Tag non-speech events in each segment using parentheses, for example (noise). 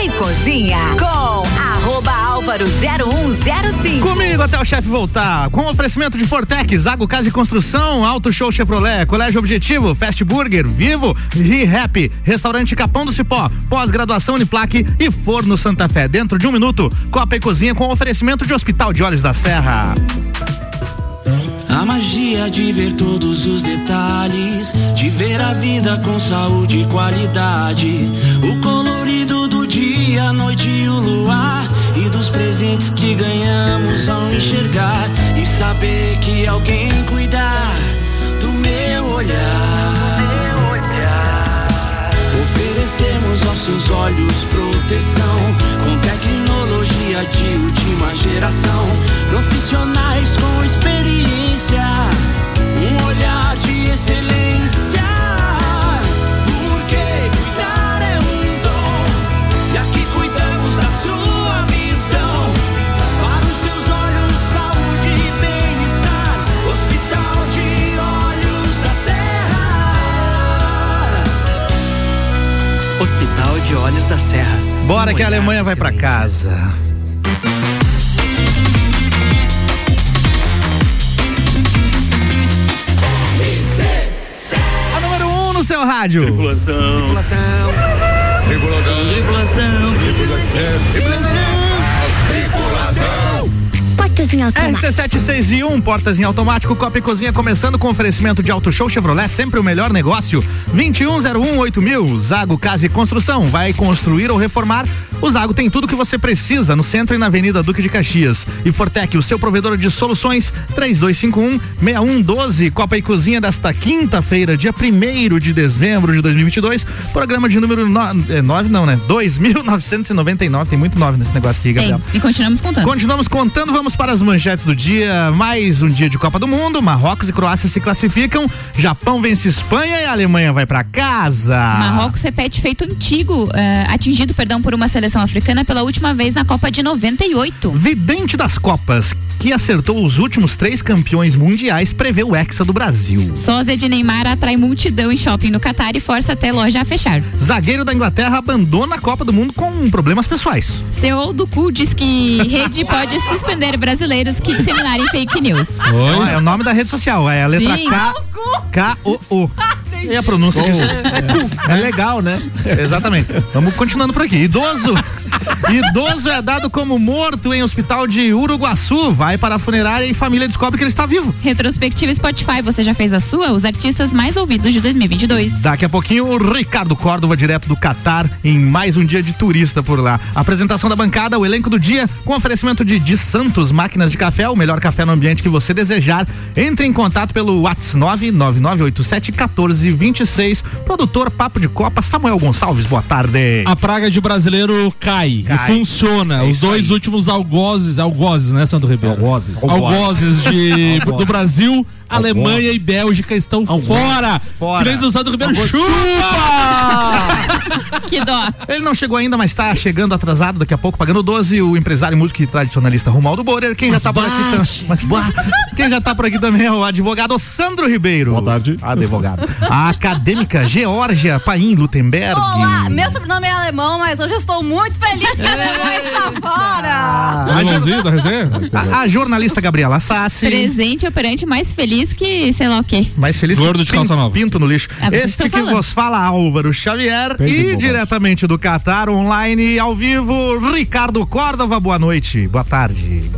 E Cozinha com arroba álvaro 0105. Comigo até o chefe voltar. Com oferecimento de Fortec, Zago Casa e Construção, Auto Show Chevrolet, Colégio Objetivo, Fast Burger, Vivo, ReHap, Restaurante Capão do Cipó, Pós-graduação Uniplaque e Forno Santa Fé. Dentro de um minuto, Copa e Cozinha com oferecimento de Hospital de Olhos da Serra. A magia de ver todos os detalhes, de ver a vida com saúde e qualidade. O colorido do dia, a noite e o luar. E dos presentes que ganhamos ao enxergar. E saber que alguém cuidar do meu olhar. Oferecemos aos seus olhos proteção com tecnologia de última geração. Profissionais com experiência, um olhar de excelência. De Olhos da Serra. Bora Um que a Alemanha vai pra excelência. casa. A número 1 um no seu rádio. Portas em automático. RC761, portas em automático, Copa e Cozinha começando com oferecimento de Auto Show Chevrolet, sempre o melhor negócio. 21018000, Zago Casa e Construção. Vai construir ou reformar? O Zago tem tudo que você precisa no centro e na Avenida Duque de Caxias. E Fortec, o seu provedor de soluções, 3251-6112. Copa e Cozinha desta quinta-feira, dia 1 de dezembro de 2022. Programa de número 9, não, né? 2999. Tem muito 9 nesse negócio aqui, Tem. Gabriel. E continuamos contando. Continuamos contando, vamos para as manchetes do dia. Mais um dia de Copa do Mundo. Marrocos e Croácia se classificam. Japão vence Espanha e a Alemanha vai para casa. Marrocos repete feito antigo, eh, atingido, perdão, por uma seleção africana pela última vez na Copa de 98. Vidente das Copas, que acertou os últimos três campeões mundiais, prevê o Hexa do Brasil. Sósia de Neymar atrai multidão em shopping no Catar e força até loja a fechar. Zagueiro da Inglaterra abandona a Copa do Mundo com problemas pessoais. CEO do CU diz que rede pode suspender brasileiros que disseminarem fake news. Ó, É o nome da rede social, é a letra Sim. K. K-O-O. (laughs) E a pronúncia disso é, é legal, né? Exatamente. Vamos continuando por aqui. Idoso. Idoso é dado como morto em hospital de Uruguaçu. Vai para a funerária e família descobre que ele está vivo. Retrospectiva Spotify, você já fez a sua? Os artistas mais ouvidos de 2022. Daqui a pouquinho o Ricardo Córdova, direto do Catar, em mais um dia de turista por lá. Apresentação da bancada, o elenco do dia, com oferecimento de De Santos Máquinas de Café, o melhor café no ambiente que você desejar. Entre em contato pelo WhatsApp 99987 1426. Produtor Papo de Copa, Samuel Gonçalves, boa tarde. A praga de brasileiro cai, Cai. e funciona. É Os dois aí. últimos algozes, algozes, né, Santo Ribeiro? Algozes. Algozes de, Algozes. do Brasil, Alemanha e Bélgica estão fora. Fora. Grande do Santo Ribeiro, chupa! (laughs) Que dó. Ele não chegou ainda, mas está chegando atrasado daqui a pouco, pagando 12, o empresário, músico e tradicionalista Romualdo Borer. Quem já tá por aqui tam- mas, bah, Quem já tá por aqui também é o advogado Sandro Ribeiro. Boa tarde. Advogado. A acadêmica Georgia Paim Lutemberg. Olá, meu sobrenome é alemão, mas hoje eu estou muito feliz que a minha mãe está fora. Da resenha? A, a jornalista Gabriela Sassi. Presente operante mais feliz que sei lá o quê. Mais feliz Gordo que de calça nova. Pinto no lixo. É, este estão que falando. vos fala Álvaro Xavier e diretamente do Catar, online, ao vivo, Ricardo Córdova. Boa noite, boa tarde.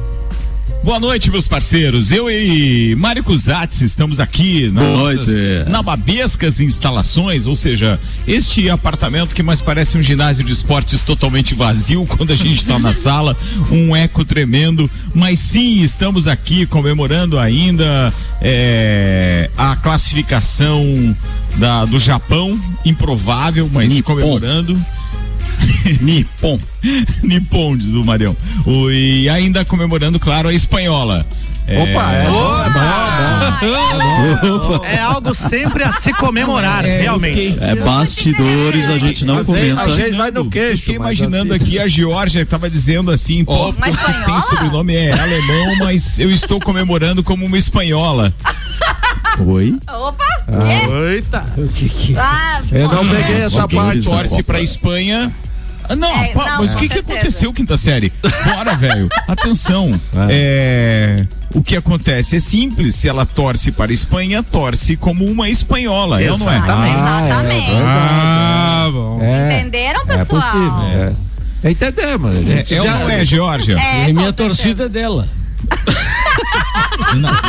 Boa noite, meus parceiros. Eu e Mário Cusatz estamos aqui Boa nossas nababescas instalações, ou seja, este apartamento que mais parece um ginásio de esportes totalmente vazio (laughs) quando a gente está na sala, um eco tremendo. Mas sim, estamos aqui comemorando ainda é, a classificação da, do Japão, improvável, mas Nippon. comemorando. (laughs) Nippon. Nippon, diz o Marião. O, e ainda comemorando, claro, a espanhola. Opa, é. É (laughs) algo sempre a se comemorar, É, realmente. É bastidores, a gente não Às comenta. às vezes vai no queixo. Fiquei imaginando assim- aqui a Georgia que tava dizendo assim, pô, você tem sobrenome é alemão, mas eu estou comemorando como uma espanhola. Oi? Opa! Eita. O que que Ah, Eu não peguei essa parte. torce pra Espanha Ah, Não, É, pá, não, mas o que, que aconteceu, quinta série? Bora, velho. Atenção. (laughs) É, o que acontece é simples. Se ela torce para a Espanha, torce como uma espanhola. É ou não é? Exatamente. Ah, bom. É, Entenderam, é pessoal? possível. É. É, entendemos. É, é não é, Georgia? É, É minha certeza. torcida (laughs) dela.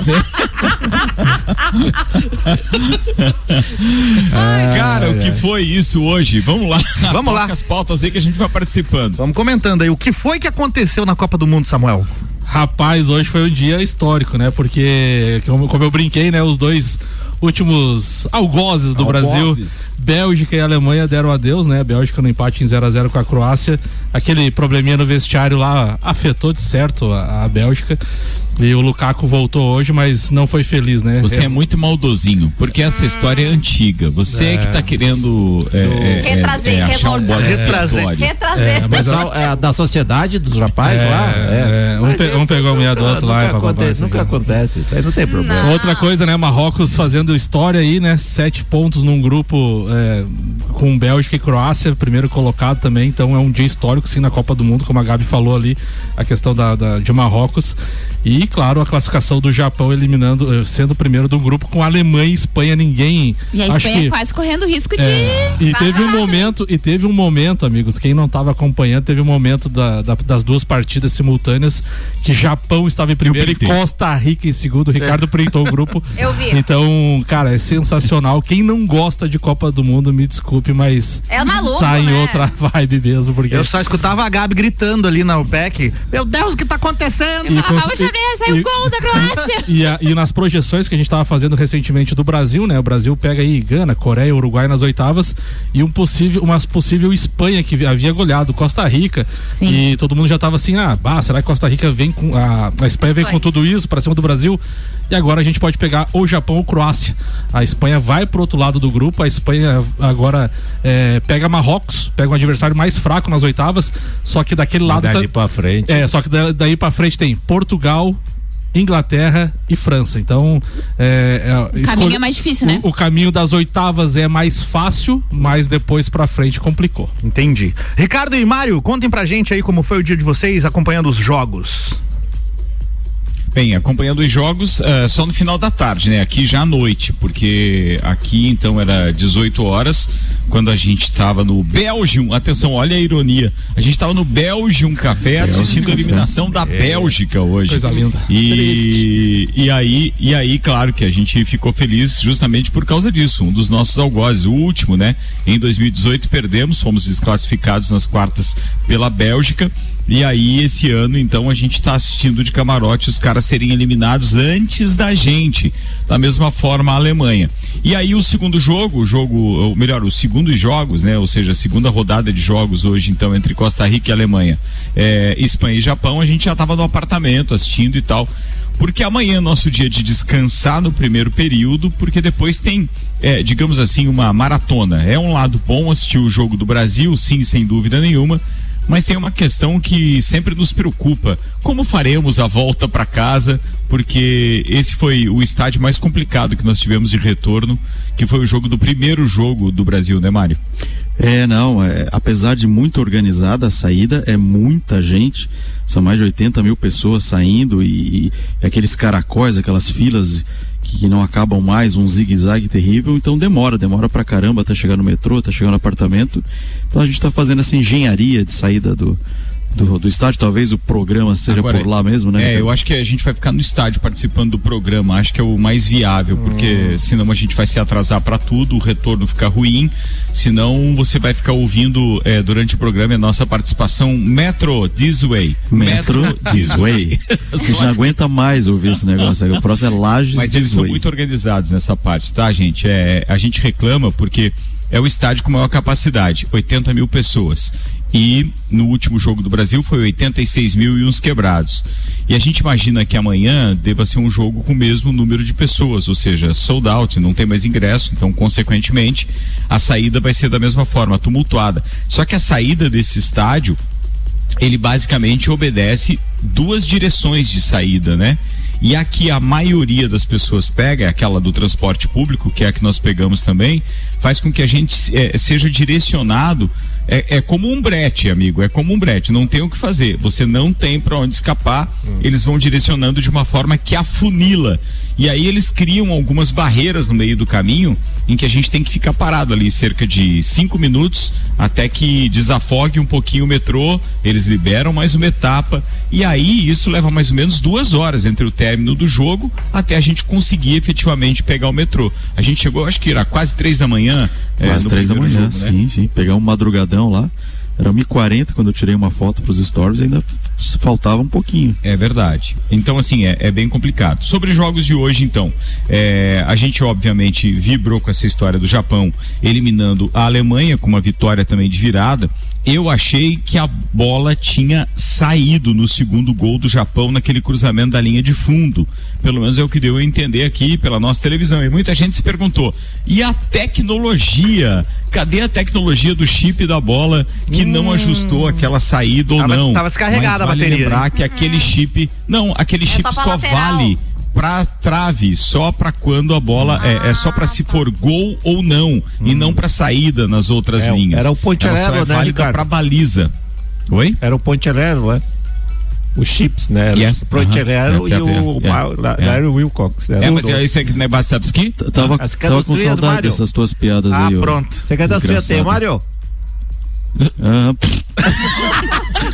Cara, o que foi isso hoje? Vamos lá. Vamos lá. As pautas aí que a gente vai participando. Vamos comentando aí. O que foi que aconteceu na Copa do Mundo, Samuel? Rapaz, hoje foi um dia histórico, né? Porque, como, como eu brinquei, né? Os dois últimos algozes do Algozes. Brasil, Bélgica e Alemanha deram adeus, né? Bélgica no empate em 0 a 0 com a Croácia. Aquele probleminha no vestiário lá afetou de certo a, a Bélgica. E o Lukaku voltou hoje, mas não foi feliz, né? Você é muito maldozinho, porque essa história é antiga. Você é, que tá querendo é, é, é, Retrazer, é, achar um expiatório. Retrazer. É, mas Pessoal, é, da sociedade dos rapazes lá. é, um Mas pe- um pegou a mulher do outro lá nunca e acontece, Nunca acontece, isso aí não tem problema. Outra coisa, né? Marrocos fazendo história aí, né? Sete pontos num grupo é, com Bélgica e Croácia, primeiro colocado também. Então é um dia histórico, sim, na Copa do Mundo, como a Gabi falou ali, a questão da, da- de Marrocos. E, claro, a classificação do Japão eliminando, eh, sendo o primeiro do grupo com Alemanha e Espanha. Ninguém. E a acho Espanha que, quase correndo risco de. é, e teve um momento, e teve um momento, amigos, quem não estava acompanhando, teve um momento da- da- das duas partidas simultâneas que Japão estava em primeiro e. Costa Rica em segundo. O Ricardo printou o grupo. (laughs) Eu vi. Então, cara, é sensacional. Quem não gosta de Copa do Mundo, me desculpe, mas É maluco, tá em né? outra vibe mesmo, porque Eu só escutava a Gabi gritando ali na UPEC. Meu Deus, o que tá acontecendo? E Ah, saiu e- o gol da Croácia. (laughs) E, a- e nas projeções que a gente estava fazendo recentemente do Brasil, né? O Brasil pega aí Gana, Coreia, Uruguai nas oitavas e um possível, uma possível Espanha que havia goleado Costa Rica. Sim. E todo mundo já estava assim, ah, bah, será que Costa Rica vem com a, a Espanha vem Foi. com tudo isso para cima do Brasil? E agora a gente pode pegar ou Japão ou Croácia. A Espanha vai pro outro lado do grupo, a Espanha agora é, pega Marrocos, pega um adversário mais fraco nas oitavas, só que daquele lado Dali tá- pra frente. é, só que da- daí pra frente tem Portugal, Inglaterra e França. Então, é, é, O caminho é mais difícil, né? O, o caminho das oitavas é mais fácil, mas depois pra frente complicou. Entendi. Ricardo e Mário, contem pra gente aí como foi o dia de vocês acompanhando os jogos. Bem, acompanhando os jogos eh, só no final da tarde, né? Aqui já à noite, porque aqui então era 18 horas, quando a gente estava no Belgium. Atenção, olha a ironia. A gente estava no Belgium Café assistindo a eliminação da Bélgica hoje. Coisa linda. E, e aí, e aí, claro que a gente ficou feliz justamente por causa disso. Um dos nossos algozes, o último, né? Em 2018 perdemos, fomos desclassificados nas quartas pela Bélgica. E aí, esse ano, então, a gente está assistindo de camarote os caras serem eliminados antes da gente. Da mesma forma, a Alemanha. E aí, o segundo jogo, o jogo, ou melhor, os segundos jogos, né? Ou seja, a segunda rodada de jogos hoje, então, entre Costa Rica e Alemanha, é, Espanha e Japão, a gente já estava no apartamento assistindo e tal porque amanhã é nosso dia de descansar no primeiro período, porque depois tem, é, digamos assim, uma maratona. É um lado bom assistir o jogo do Brasil, sim, sem dúvida nenhuma. Mas tem uma questão que sempre nos preocupa: como faremos a volta para casa? Porque esse foi o estádio mais complicado que nós tivemos de retorno, que foi o jogo do primeiro jogo do Brasil, né, Mário? É, não, é, apesar de muito organizada a saída, é muita gente, são mais de 80 mil pessoas saindo e, e aqueles caracóis, aquelas filas que, não acabam mais, um zigue-zague terrível, então demora, demora pra caramba até chegar no metrô, até chegar no apartamento. Então a gente tá fazendo essa engenharia de saída do, do, do estádio, talvez o programa seja Agora, por lá mesmo, né? É, eu acho que a gente vai ficar no estádio participando do programa. Acho que é o mais viável, porque senão a gente vai se atrasar para tudo, o retorno fica ruim. Senão você vai ficar ouvindo é, durante o programa a nossa participação Metro This Way. Metro This Way. (laughs) A gente não aguenta mais ouvir esse negócio. O próximo é Lages Mas eles são Way. muito organizados nessa parte, tá, gente? É, a gente reclama porque é o estádio com maior capacidade, 80 mil pessoas. E no último jogo do Brasil foi 86 mil e uns quebrados. E a gente imagina que amanhã deva ser um jogo com o mesmo número de pessoas, ou seja, sold out, não tem mais ingresso, então, consequentemente, a saída vai ser da mesma forma, tumultuada. Só que a saída desse estádio ele basicamente obedece duas direções de saída, né? E a que a maioria das pessoas pega, é aquela do transporte público, que é a que nós pegamos também, faz com que a gente eh, seja direcionado É, é como um brete, amigo. É como um brete. Não tem o que fazer. Você não tem para onde escapar. Eles vão direcionando de uma forma que afunila. E aí eles criam algumas barreiras no meio do caminho em que a gente tem que ficar parado ali cerca de cinco minutos até que desafogue um pouquinho o metrô. Eles liberam mais uma etapa. E aí isso leva mais ou menos duas horas entre o término do jogo até a gente conseguir efetivamente pegar o metrô. A gente chegou, acho que era quase três da manhã. é, Quase no três da manhã, jogo, né? sim, sim. Pegar um madrugadão lá. Era 1h40 quando eu tirei uma foto pros stories, ainda faltava um pouquinho. É verdade. Então, assim, é, é bem complicado. Sobre jogos de hoje, então, é, a gente obviamente vibrou com essa história do Japão eliminando a Alemanha com uma vitória também de virada. Eu achei que a bola tinha saído no segundo gol do Japão naquele cruzamento da linha de fundo. Pelo menos é o que deu a entender aqui pela nossa televisão. E muita gente se perguntou: e a tecnologia? Cadê a tecnologia do chip da bola que não ajustou aquela saída ou Tava- não? tava descarregada Mas a vale bateria, lembrar hein? que aquele chip. Não, aquele chip só só lateral. vale pra trave, só pra quando a bola é, é só pra se for gol ou não e não pra saída nas outras É, linhas. era o Ponte Ela só é né, Ricardo? pra baliza. Oi? Era o Ponte Aéreo, né? Os chips, né? Yes. O Ponte Aham. Aéreo É, e o. La- Larry Wilcox. né? É, mas dois. é isso aí que não é Bassabski? T- Tava, tava com saudade dessas tuas piadas Ah, aí, ó. pronto. Você quer dar sua tem, Mário? Ah,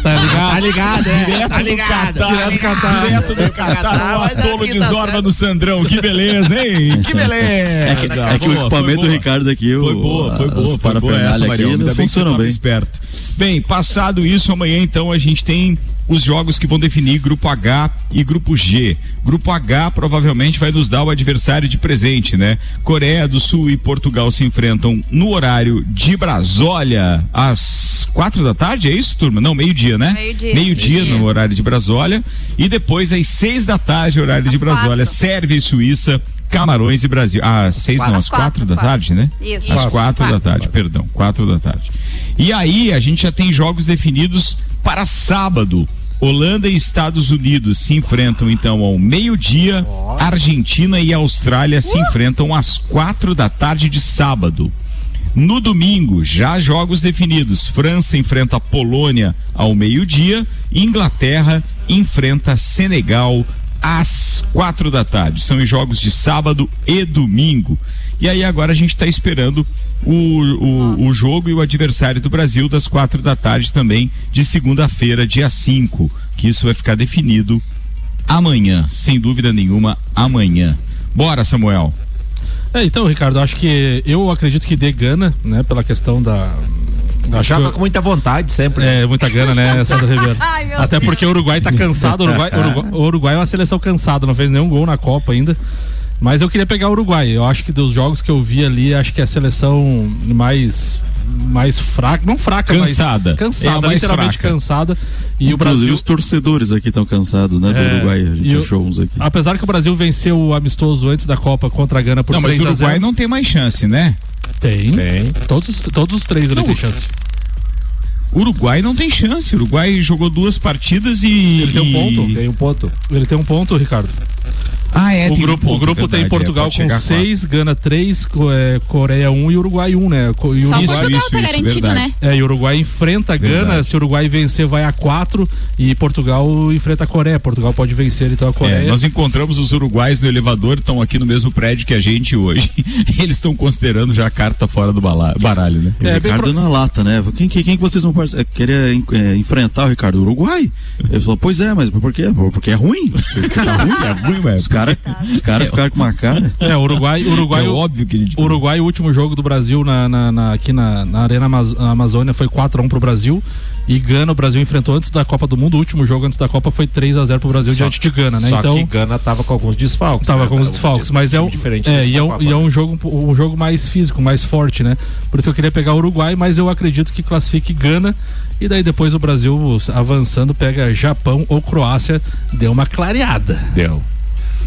Tá ligado? Tá ligado, é? Tá ligado. Direto do Catar, direto do Catar, o atolo de tá Zorba do Sandrão. Que beleza, hein? (laughs) Que beleza. é que, é que o equipamento do. Ricardo aqui, Foi o- boa, foi boa, foi boa essa, Marião. Ainda bem que você bem. esperto. Bem, passado isso, amanhã então a gente tem os jogos que vão definir grupo H e grupo G. Grupo H provavelmente vai nos dar o adversário de presente, né? Coreia do Sul e Portugal se enfrentam no horário de Brasólia às quatro da tarde, é isso, turma? Não, meio-dia, né? Meio-dia. Meio-dia Meio-dia. no horário de Brasólia e depois às seis da tarde, horário de Às Brasólia, quatro. Sérvia e Suíça. Camarões e Brasil. Às seis, não, às quatro, quatro da quatro. tarde, né? Isso. Às Quatro. quatro da Quatro. tarde, perdão, quatro da tarde. E aí a gente já tem jogos definidos para sábado. Holanda e Estados Unidos se enfrentam então ao meio-dia. Argentina e Austrália se enfrentam às quatro da tarde de sábado. No domingo, já jogos definidos. França enfrenta a Polônia ao meio-dia. Inglaterra enfrenta Senegal às quatro da tarde. São os jogos de sábado e domingo. E aí agora a gente está esperando o, o, o jogo e o adversário do Brasil das quatro da tarde também de segunda-feira, dia 5. Que isso vai ficar definido amanhã, sem dúvida nenhuma, amanhã. Bora, Samuel. É, então, Ricardo, acho que eu acredito que dê gana, né, pela questão da. Joga que- com muita vontade sempre. né? É, muita gana, né, (laughs) Sandra Ribeiro? Ai, Até Deus. porque o Uruguai tá cansado. O Uruguai, Uruguai, o Uruguai é uma seleção cansada, não fez nenhum gol na Copa ainda. Mas eu queria pegar o Uruguai. Eu acho que dos jogos que eu vi ali, acho que é a seleção mais mais fraca, não fraca, Cansada. mas É cansada, mais literalmente fraca. cansada. E o Inclusive Brasil os torcedores aqui estão cansados, né? Do É, Uruguai. A gente e o- achou uns aqui. Apesar que o Brasil venceu o amistoso antes da Copa contra a Gana por Não, mas 3 o a 0. Uruguai não tem mais chance, né? Tem. Tem. Todos, os- todos os três Não, tem chance. O Uruguai não tem chance. O Uruguai jogou duas partidas e. Ele tem um e- ponto. Tem um ponto. Ele tem um ponto, Ricardo. Ah, é. o tem um grupo, o grupo tem verdade, é, Portugal com chegar a 6, Gana 3, Coreia 1 e Uruguai 1, né? Co- E o Só Uruguai, Portugal isso, tá isso, garantido, verdade. né? é, e o Uruguai enfrenta a Gana. Verdade. Se o Uruguai vencer, vai a 4 e Portugal enfrenta a Coreia. Portugal pode vencer então a É, Coreia. nós encontramos os uruguais no elevador, estão aqui no mesmo prédio que a gente hoje. (laughs) Eles estão considerando já a carta fora do baralho, né? O É, bem Ricardo na lata, né? Quem, quem, quem que vocês vão é, querer en- é, enfrentar o Ricardo? O Uruguai? Ele falou, pois é, mas por quê? Porque é ruim. (laughs) Cara, ruim, É ruim, mas caras os cara ficaram com uma cara. É, o Uruguai, o Uruguai, é o- óbvio que ele. o Uruguai, o último jogo do Brasil na, na- na- aqui na, na Arena Amaz- Amazônia foi 4x1 pro Brasil. E Gana, o Brasil enfrentou antes da Copa do Mundo. O último jogo antes da Copa foi 3x0 pro Brasil Só- diante de Gana, né? Só então. que Gana tava com alguns desfalques. Tava né? com Tava desfalques, mas é um, diferente é, e é, um, e é né? um jogo um jogo mais físico, mais forte, né? Por isso eu queria pegar o Uruguai, mas eu acredito que classifique Gana e daí depois o Brasil avançando pega Japão ou Croácia, deu uma clareada. Deu.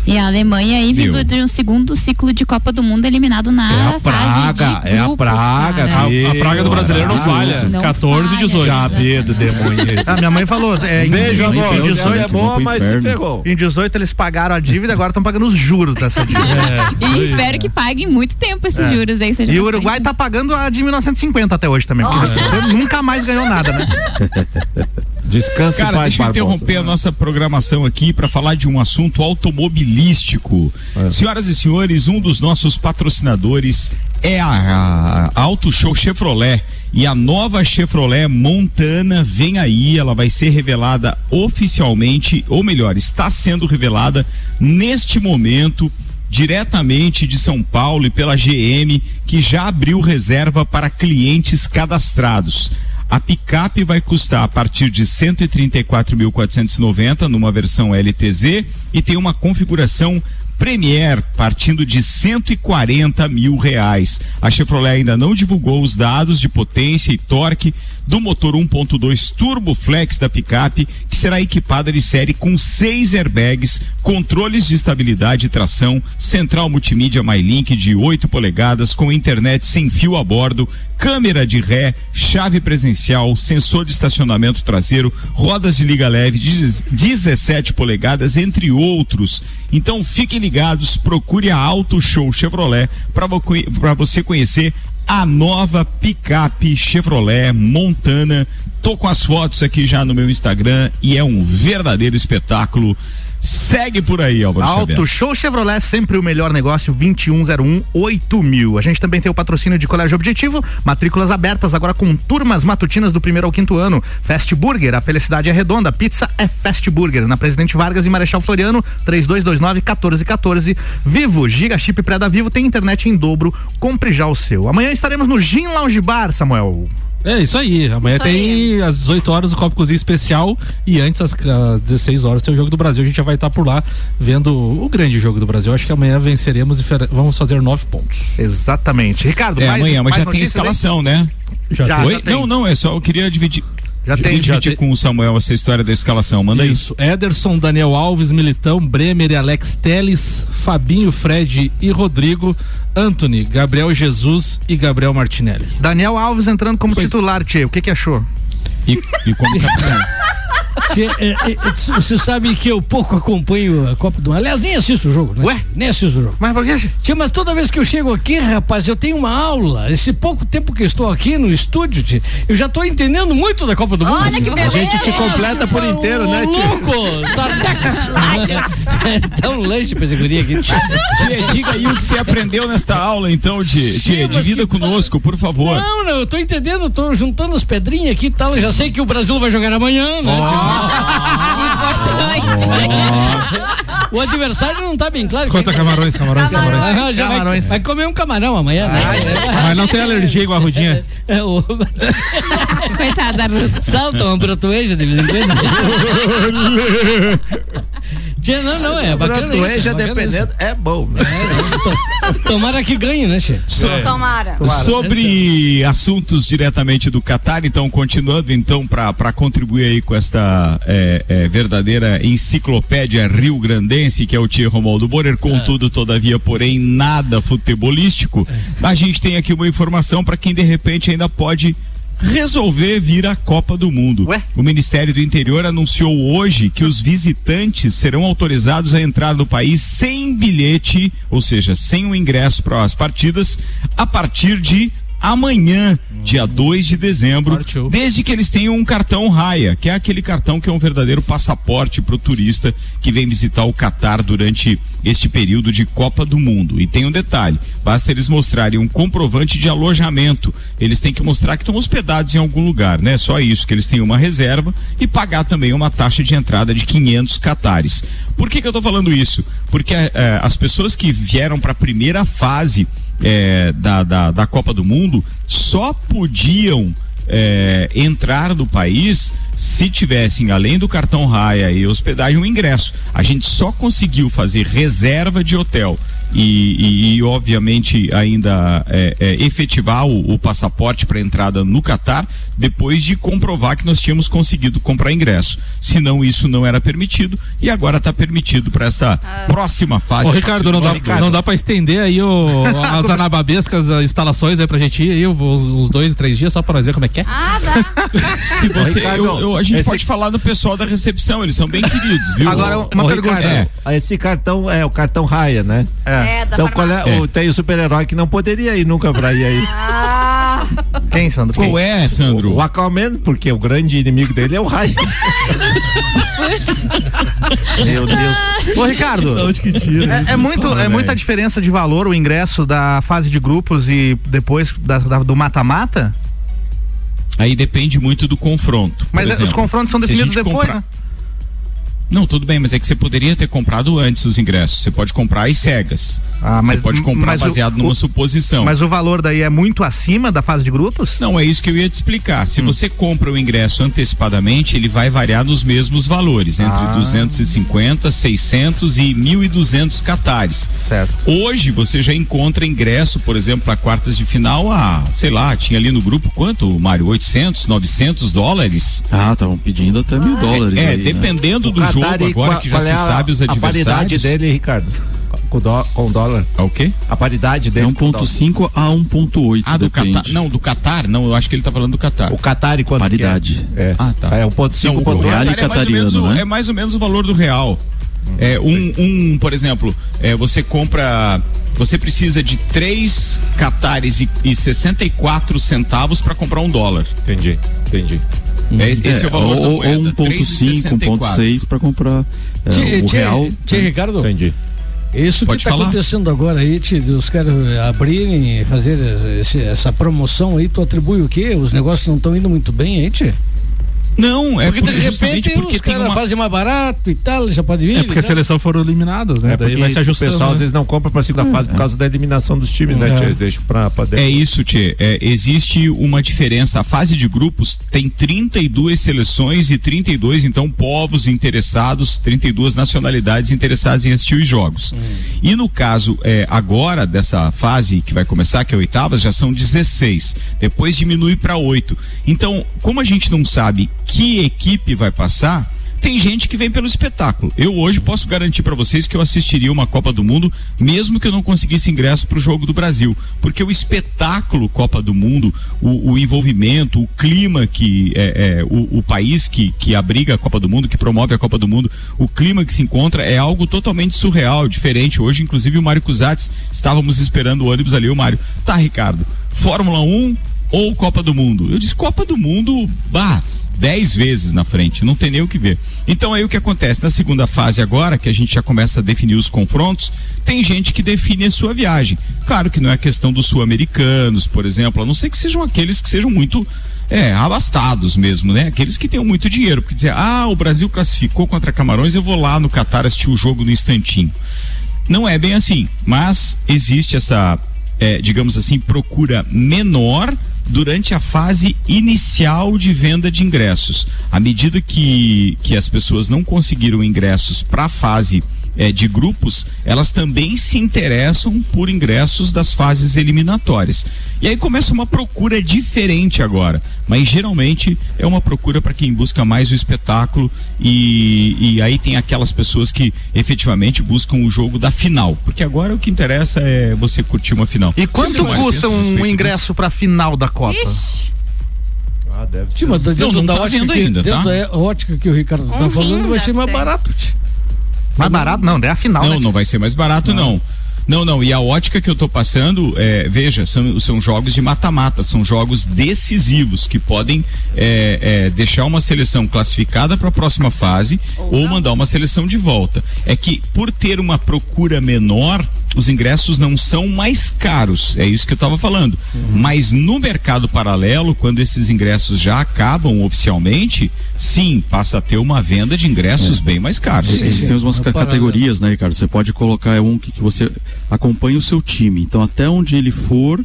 E a Alemanha aí vindo Viu? de um segundo ciclo de Copa do Mundo eliminado na É a praga, de é a grupos, praga, cara. A, a praga do brasileiro não falha. Não 14 e falha, 18. Diabedo, demônio. A minha mãe falou, é, em- Beijo, em, amor. em Deus 18, é pro mas se ferrou. em 18 eles pagaram a dívida, agora estão pagando os juros dessa (laughs) dívida. É, E espero que paguem muito tempo esses É. juros aí. seja E o. Uruguai tá pagando a de 1950 até hoje também, porque (laughs) nunca mais ganhou nada, né? (laughs) Descanse em Cara, paz, deixa eu interromper a nossa programação aqui para falar de um assunto automobilístico. É. Senhoras e senhores, um dos nossos patrocinadores é a, a Auto Show Chevrolet. E a nova Chevrolet Montana vem aí, ela vai ser revelada oficialmente, ou melhor, está sendo revelada neste momento diretamente de São Paulo e pela GM, que já abriu reserva para clientes cadastrados. A picape vai custar a partir de 134.490 numa versão LTZ e tem uma configuração Premier partindo de 140 mil reais. A Chevrolet ainda não divulgou os dados de potência e torque do motor 1.2 Turbo Flex da picape, que será equipada de série com seis airbags, controles de estabilidade e tração, central multimídia MyLink de 8 polegadas com internet sem fio a bordo, câmera de ré, chave presencial, sensor de estacionamento traseiro, rodas de liga leve de 17 polegadas, entre outros. Então fiquem ligados, procure a Auto Show Chevrolet para você conhecer a nova picape Chevrolet Montana. Tô com as fotos aqui já no meu Instagram e é um verdadeiro espetáculo. Segue por aí, Álvaro Auto Xavier. Show Chevrolet, sempre o melhor negócio, 2101 8000. A gente também tem o patrocínio de Colégio Objetivo, matrículas abertas agora com turmas matutinas do primeiro ao quinto ano. Fast Burger, a felicidade é redonda, pizza é Fast Burger. Na Presidente Vargas e Marechal Floriano, 3229 1414. Vivo, Giga Chip Pré da Vivo tem internet em dobro, compre já o seu. Amanhã estaremos no Gin Lounge Bar, Samuel. É isso aí. Amanhã Isso tem às 18 horas o Copo Cozinha especial e antes às, às 16 horas tem o Jogo do Brasil. A gente já vai estar por lá vendo o grande Jogo do Brasil. Acho que amanhã venceremos e vamos fazer nove pontos. Exatamente. Ricardo, É, mais, amanhã, mas mais já tem notícias aí? escalação, né? Já, Já, tem. Não, não, é só eu queria dividir. Já tem, já tem. com o Samuel essa história da escalação. Manda Isso. Ederson, Daniel Alves, Militão, Bremer e Alex Teles, Fabinho, Fred e Rodrigo, Anthony, Gabriel Jesus e Gabriel Martinelli. Daniel Alves entrando como Pois- titular, Tchê. O que que achou? aí. E, e como capitão. (laughs) Tchê, é, é, é, você sabe que eu pouco acompanho a Copa do Mundo. Aliás, nem assisto o jogo, né? Ué? Nem assisto o jogo. Mas por que? Tchê? Tchê, mas toda vez que eu chego aqui, rapaz, eu tenho uma aula. Esse pouco tempo que eu estou aqui no estúdio, tchê, eu já estou entendendo muito da Copa do Mundo. Olha que beleza. A gente te completa por inteiro, né, tio? louco! Sardex! (laughs) Dá (laughs) um lanche pra guri aqui. (laughs) Tia, diga aí o que você aprendeu nesta aula, então, Tia. Sim, Tia, mas divida que- conosco, por favor. Não, não, eu tô entendendo, eu tô juntando as pedrinhas aqui e tal. Eu já sei que o Brasil vai jogar amanhã, né? (laughs) O adversário não tá bem claro. Conta camarões, camarões, camarões. Ah, já vai, Camarões. vai comer um camarão amanhã, né? Mas não tem alergia igual a Rudinha. É, o... Coitada da Ruth. Salta uma brotoeja de vez em quando. Não, não, é bacana isso. É bacana dependendo, é bom. né? isso. Tomara que ganhe, né, Tchê? Tomara. Sobre assuntos diretamente do Catar, então, continuando então para contribuir aí com esta é, é, verdadeira enciclopédia rio-grandense, que é o Tia Romualdo Borer, contudo, todavia, porém, nada futebolístico, a gente tem aqui uma informação para quem de repente ainda pode resolver vir à Copa do Mundo. Ué? O Ministério do Interior anunciou hoje que os visitantes serão autorizados a entrar no país sem bilhete, ou seja, sem o ingresso para as partidas, a partir de amanhã, dia 2 de dezembro, Partiu. desde que eles tenham um cartão raia, que é aquele cartão que é um verdadeiro passaporte para o turista que vem visitar o Catar durante este período de Copa do Mundo. E tem um detalhe: basta eles mostrarem um comprovante de alojamento. Eles têm que mostrar que estão hospedados em algum lugar, né? Só isso, que eles têm uma reserva e pagar também uma taxa de entrada de 500 catares. Por que, que eu estou falando isso? Porque eh, as pessoas que vieram para a primeira fase é, da, da, da Copa do Mundo só podiam é, entrar no país se tivessem, além do cartão raia e hospedagem, um ingresso. A gente só conseguiu fazer reserva de hotel e, e, e, obviamente ainda é, é, efetivar o, o passaporte para entrada no Catar depois de comprovar que nós tínhamos conseguido comprar ingresso. Senão isso não era permitido e agora está permitido para esta Ah. próxima fase. Ô, Ricardo, não dá, Ricardo. não dá pra estender aí o, as (laughs) anababescas as instalações aí pra gente ir aí, uns, uns dois, três dias, só pra nós ver como é que é. Ah, dá. (laughs) Se você- Ricardo, eu- eu- a gente esse- pode falar do pessoal da recepção, eles são bem queridos, viu? Agora, uma Ô, pergunta. Ricardo, É. esse cartão é o cartão raia, né? É, da Então qual é, É. o, tem o super-herói que não poderia ir nunca pra ir aí. (laughs) Ah, Quem, Sandro? Qual é, Sandro? O Aquaman, porque o grande inimigo dele é o raio. Meu Deus. Ô, Ricardo. É, é muito, é muita diferença de valor o ingresso da fase de grupos e depois da- da- do mata-mata? Aí depende muito do confronto. Mas é, exemplo. os confrontos são definidos depois, comprar- né? Não, tudo bem, mas é que você poderia ter comprado antes os ingressos. Você pode comprar às cegas. Ah, mas- você pode comprar mas o- baseado numa o- suposição. Mas o valor daí é muito acima da fase de grupos? Não, é isso que eu ia te explicar. Hum. Se você compra o ingresso antecipadamente, ele vai variar nos mesmos valores, entre Ah. 250, 600 e 1.200 catares. Certo. Hoje você já encontra ingresso, por exemplo, para quartas de final a, sei lá, tinha ali no grupo quanto, Mário? 800, 900 dólares? Ah, estavam pedindo até mil dólares. É, aí, né? dependendo do Qatar, jogo agora qual- que já qual se é a- sabe os A paridade adversários. dele, Ricardo, com com dólar. É o quê? A paridade É dele. dólar. 1.5 a 1.8, Ah, do. Catar. Não, do Catar? Não, eu acho que ele tá falando do Catar. O Qatar e quanto Paridade. que é? É. Ah, tá. É 1.5, Não, o 1.8. real Qatar e é mais ou menos catariano, né? É mais ou menos o valor do real. É, um, um, por exemplo, é, você compra. Você precisa de 3 catares e, e 64 centavos para comprar um dólar. Entendi, entendi. É, esse é, o valor da ou, ou moeda. 1.5, 3,64. 1.6 para comprar é, Tchê, o tchê, real. tchê, Ricardo, Entendi. isso Pode que tá falar. acontecendo agora aí, tchê, os caras abrirem, fazer esse- essa promoção aí, tu atribui o quê? Os negócios não estão indo muito bem aí, tchê? Não, é Porque por- de repente porque os caras uma... fazem mais barato e tal, já pode vir. É porque as tal. seleções foram eliminadas, né? É Daí porque vai se o ajustando. pessoal né? às vezes não compra pra segunda fase por causa da eliminação dos times, né, É. Eles deixam pra, pra É isso, Tchê. É, existe uma diferença. A fase de grupos tem 32 seleções e 32, então, povos interessados, 32 nacionalidades interessadas em assistir os jogos. E no caso, é, agora, dessa fase que vai começar, que é oitavas, já são 16. Depois diminui para 8. Então, como a gente não sabe que equipe vai passar, tem gente que vem pelo espetáculo. Eu hoje posso garantir para vocês que eu assistiria uma Copa do Mundo, mesmo que eu não conseguisse ingresso para o jogo do Brasil, porque o espetáculo Copa do Mundo, o, o envolvimento, o clima que é, é, o, o país que, que abriga a Copa do Mundo, que promove a Copa do Mundo, o clima que se encontra é algo totalmente surreal, diferente. Hoje, inclusive, o Mário Cusatz, estávamos esperando o ônibus ali, o Mário. Tá, Ricardo, Fórmula 1 ou Copa do Mundo? Eu disse Copa do Mundo, bah, dez vezes na frente, não tem nem o que ver. Então aí o que acontece? Na segunda fase agora, que a gente já começa a definir os confrontos, tem gente que define a sua viagem. Claro que não é questão dos sul-americanos, por exemplo, a não ser que sejam aqueles que sejam muito é, abastados mesmo, né? Aqueles que tenham muito dinheiro, porque dizer, ah, o Brasil classificou contra Camarões, eu vou lá no Catar assistir o jogo no instantinho. Não é bem assim, mas existe essa, é, digamos assim, procura menor durante a fase inicial de venda de ingressos. À medida que, que as pessoas não conseguiram ingressos para a fase é, de grupos, elas também se interessam por ingressos das fases eliminatórias. E aí começa uma procura diferente agora, mas geralmente é uma procura para quem busca mais o espetáculo e, e aí tem aquelas pessoas que efetivamente buscam o jogo da final, porque agora o que interessa é você curtir uma final. E quanto custa a um ingresso pra final da Copa? ixi, Ah, deve Sim, mas dentro não da tá ótica que, ainda, dentro tá? da ótica que o Ricardo tá Um falando, vai ser mais ser. barato. tchê. Mais barato? Não, é a final, Não, né? não vai ser mais barato, não. Não, não. E a ótica que eu tô passando, é, veja, são, são jogos de mata-mata, são jogos decisivos que podem é, é, deixar uma seleção classificada para a próxima fase ou, mandar uma seleção de volta. É que por ter uma procura menor, os ingressos não são mais caros. É isso que eu estava falando. Mas no mercado paralelo, quando esses ingressos já acabam oficialmente, sim, passa a ter uma venda de ingressos bem mais caros. Existem umas É categorias, né, Ricardo? Você pode colocar é um que, que você acompanha o seu time. Então, até onde ele for,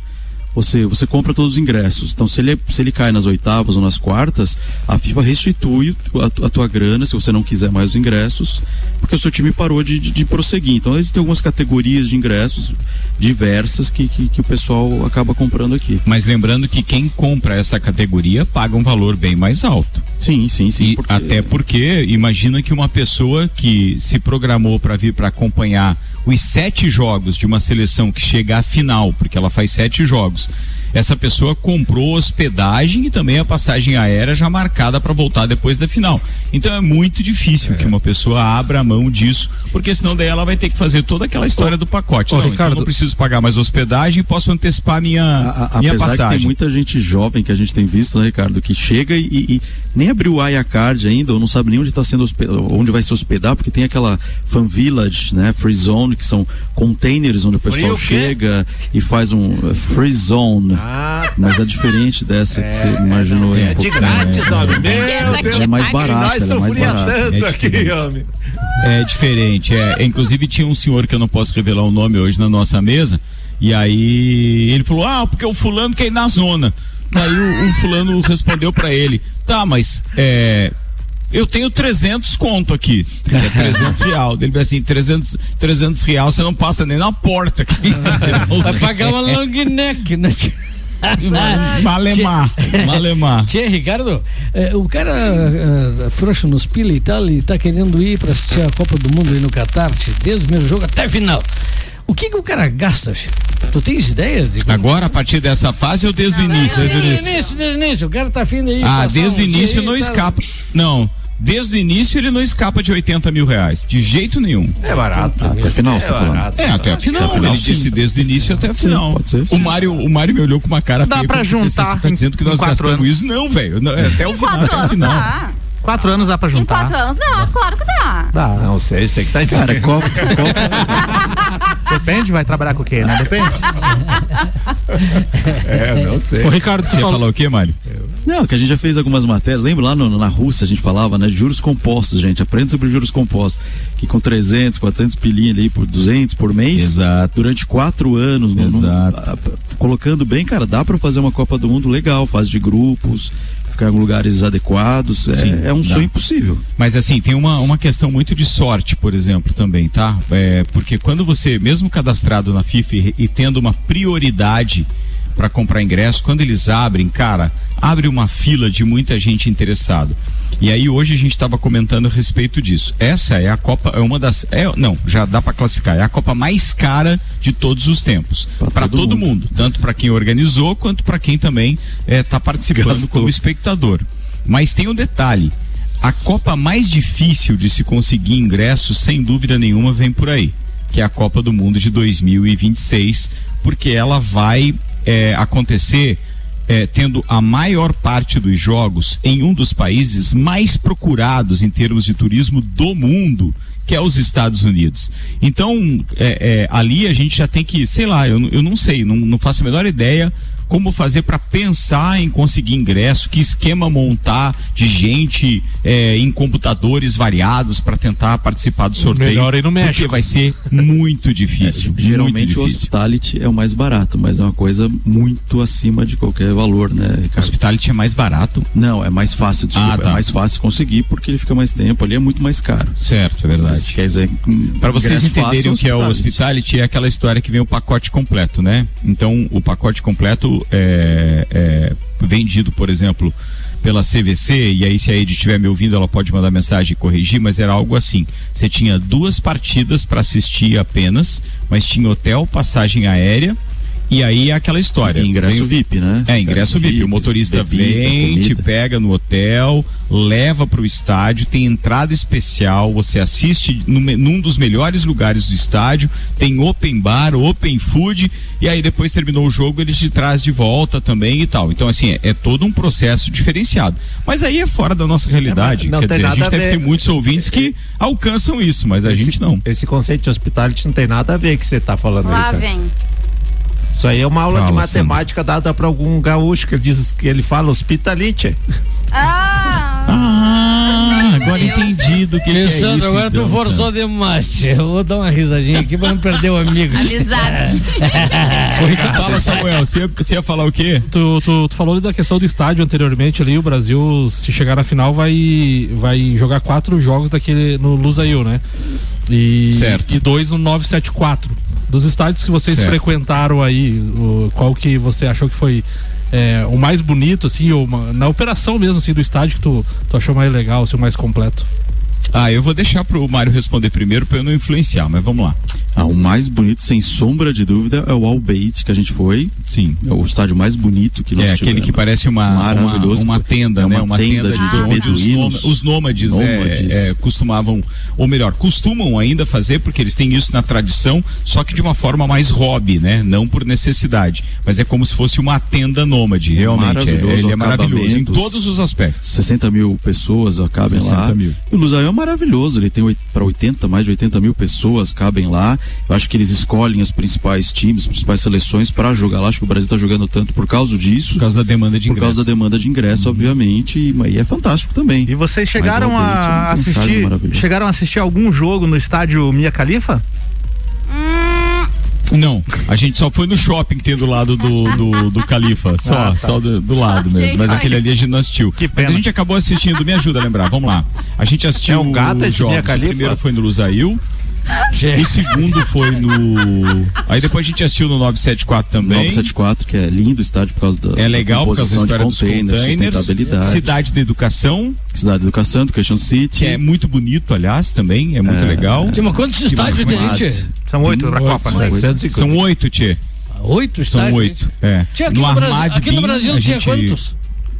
você, você compra todos os ingressos. Então, se ele, se ele cai nas oitavas ou nas quartas, a FIFA restitui a, a tua grana, se você não quiser mais os ingressos, porque o seu time parou de, de, de prosseguir. Então, existem algumas categorias de ingressos diversas que, que, que o pessoal acaba comprando aqui. Mas lembrando que quem compra essa categoria paga um valor bem mais alto. Sim, sim, sim. E Até porque imagina que uma pessoa que se programou para vir para acompanhar os sete jogos de uma seleção que chega à final, porque ela faz sete jogos. Essa pessoa comprou hospedagem e também a passagem aérea já marcada para voltar depois da final. Então é muito difícil que uma pessoa abra mão disso, porque senão daí ela vai ter que fazer toda aquela história do pacote. Ô, não, então Ricardo- eu não preciso pagar mais hospedagem e posso antecipar minha, A- minha apesar que passagem. tem muita gente jovem que a gente tem visto, né, Ricardo, que chega e, e nem abriu o Aya Card ainda, ou não sabe nem onde está sendo onde vai se hospedar, porque tem aquela fan village, né, free zone, que são containers onde o pessoal o quê? chega e faz um eh, free zone. Mas é diferente dessa que você imaginou aí. um É de pouquinho, grátis, né? homem. Meu Deus. Ela é mais barata, Nós é sofria tanto É aqui, homem. É diferente, é. Inclusive tinha um senhor que eu não posso revelar o nome hoje na nossa mesa, e aí ele falou, ah, porque o fulano quer ir na zona. Aí o, o fulano respondeu pra ele, tá, mas é, eu tenho 300 conto aqui, que é 300 real. Ele falou assim, 300, 300 real você não passa nem na porta. aqui. (laughs) Vai pagar uma long neck, né? Malemar, malemar. Tchê, Ricardo, eh, o cara eh, frouxo nos pila e tal, e tá querendo ir pra assistir a Copa do Mundo aí no Catar, desde o primeiro jogo até a final. O que que o cara gasta? Tu tens ideias? de- Agora, a partir dessa fase ou desde o início? Desde o Desde o início? desde o início, o cara tá afim de ir. Ah, desde o um início não e escapa. Não, desde o início ele não escapa de 80 mil reais. De jeito nenhum. É barato. Até a final, você tá falando? É, até a final. Até a final, ele sim. disse desde o início até a Sim, final. pode ser, o, sim. Mário, o Mário me olhou com uma cara Dá feia, pra juntar Você tá dizendo que nós gastamos anos. isso? Não, velho. é Até o final. quatro Até anos final. Quatro anos dá pra Em juntar. quatro anos dá, claro que dá. Dá. Não sei, sei que tá Cara, dizendo. Copa, Copa, Depende, vai trabalhar com o quê, né? Depende. É, não sei. Ô, Ricardo, tu falou. falar o quê, Mário? Não, que a gente já fez algumas matérias. Lembra lá no- na Rússia a gente falava, né? Juros compostos, gente. Aprenda sobre juros compostos. Que com 300, 400 pilinha ali por 200 por mês. Exato. Durante quatro anos. no- no- Exato. a- a- colocando bem, cara, dá pra fazer uma Copa do Mundo legal. Fase de grupos, ficar em lugares adequados. É, Sim, é um dá. sonho impossível. Mas assim, tem uma, uma questão muito de sorte, por exemplo, também, tá? É, porque quando você, mesmo cadastrado na FIFA e, e tendo uma prioridade para comprar ingresso, quando eles abrem, cara, abre uma fila de muita gente interessada. E aí hoje a gente estava comentando a respeito disso. Essa é a Copa, é uma das, é, não, já dá para classificar, é a Copa mais cara de todos os tempos, para todo todo, mundo. tanto para quem organizou quanto para quem também está participando Gastou. como espectador. Mas tem um detalhe. A Copa mais difícil de se conseguir ingressos, sem dúvida nenhuma, vem por aí, que é a Copa do Mundo de 2026, porque ela vai é, acontecer é, tendo a maior parte dos jogos em um dos países mais procurados em termos de turismo do mundo, que é os Estados Unidos. Então, é, é, ali a gente já tem que, sei lá, eu, eu não sei, não, não faço a menor ideia como fazer para pensar em conseguir ingresso, que esquema montar de gente é, em computadores variados para tentar participar do sorteio. Melhor ir no Porque México. vai ser muito difícil. (laughs) muito Geralmente o difícil. hospitality é o mais barato, mas é uma coisa muito acima de qualquer valor, né, Ricardo? Hospitality é mais barato. Não, é mais fácil, desculpa, Ah, tá. é mais fácil conseguir porque ele fica mais tempo, ali é muito mais caro. Certo, é verdade. Mas, quer dizer, Para vocês ingresso entenderem fácil o que é o hospitality. hospitality, é aquela história que vem o pacote completo, né? Então, o pacote completo é, é vendido, por exemplo, pela CVC, e aí se a Ed estiver me ouvindo, ela pode mandar mensagem e corrigir, mas era algo assim. Você tinha duas partidas para assistir apenas, mas tinha hotel, passagem aérea, e aí é aquela história. E ingresso Vem- VIP, né? É, ingresso VIP. O motorista bebida, vem, te comida. pega no hotel, leva para o estádio, tem entrada especial, você assiste no me- num dos melhores lugares do estádio, tem open bar, open food, e aí depois terminou o jogo, ele te traz de volta também e tal. Então, assim, é, é todo um processo diferenciado. Mas aí é fora da nossa realidade. É, não Quer tem dizer, a nada gente a deve ver. ter muitos ouvintes que alcançam isso, mas a Esse- gente não. Esse conceito de hospitality não tem nada a ver com o que você tá falando aí, Lá vem. Isso aí é uma aula de Fala, matemática dada pra algum gaúcho que ele diz que ele fala hospitality. Ah! Ah, agora entendi. entendi do que, que é isso. Sandro, agora tu então, forçou Sandro. demais. Eu vou dar uma risadinha aqui pra não perder o amigo. Ô, Ricardo, (laughs) Fala, Samuel, você ia, você ia falar o quê? Tu, tu, tu falou ali da questão do estádio anteriormente ali, o Brasil, se chegar na final, vai, vai jogar quatro jogos daquele no Lusail, né? E, Certo. e dois no 974. Dos estádios que vocês Certo. frequentaram aí, o- qual que você achou que foi é, o mais bonito, assim, ou uma- na operação mesmo, assim, do estádio que tu, tu achou mais legal, assim, o mais completo? Ah, eu vou deixar pro Mário responder primeiro pra eu não influenciar, mas vamos lá. Ah, o mais bonito, sem sombra de dúvida, é o All Bait que a gente foi. Sim. É o estádio mais bonito que nós É aquele tivemos. que parece uma, uma, Maravilhoso. uma tenda, É né? uma Uma tenda tenda, de de, onde os, beduínos. os nômades, é, Nômades. é, costumavam, ou melhor, costumam ainda fazer, porque eles têm isso na tradição, só que de uma forma mais hobby, né? Não por necessidade. Mas é como se fosse uma tenda nômade, realmente. É, ele é maravilhoso em todos os aspectos. 60 mil pessoas ó, cabem 60 lá. mil. E o é maravilhoso, ele tem para 80, mais de 80 mil pessoas cabem lá. Eu acho que eles escolhem os principais times, as principais seleções para jogar lá. Acho que o Brasil está jogando tanto por causa disso. Por causa da demanda de Por causa ingresso. da demanda de ingresso, obviamente. E, e é fantástico também. E vocês chegaram a assistir, chegaram a assistir algum jogo no estádio Mia Khalifa? Não, a gente só foi no shopping que tem do lado do, do, do Califa. Só, Ah, tá. só do, do lado mesmo. Mas Ai, aquele ali a gente não assistiu. Que Mas pena. a gente acabou assistindo, me ajuda a lembrar, vamos lá. A gente assistiu É um gato os jogos. O primeiro foi no Lusail. O segundo foi no. Aí depois a gente assistiu no 974 também. 974, que é lindo o estádio por causa da, É legal por causa da história de dos containers, sustentabilidade. Cidade da Educação, Cidade da Educação, Education City. que é muito bonito, aliás, também, é muito legal. Tia, mas quantos estádios tem, tia? São oito pra Copa, né? 650. São oito, Tchê. Oito São estádios? oito. gente? É. Tia, aqui no, Brasil, Armad aqui no Brasil tinha gente- quantos?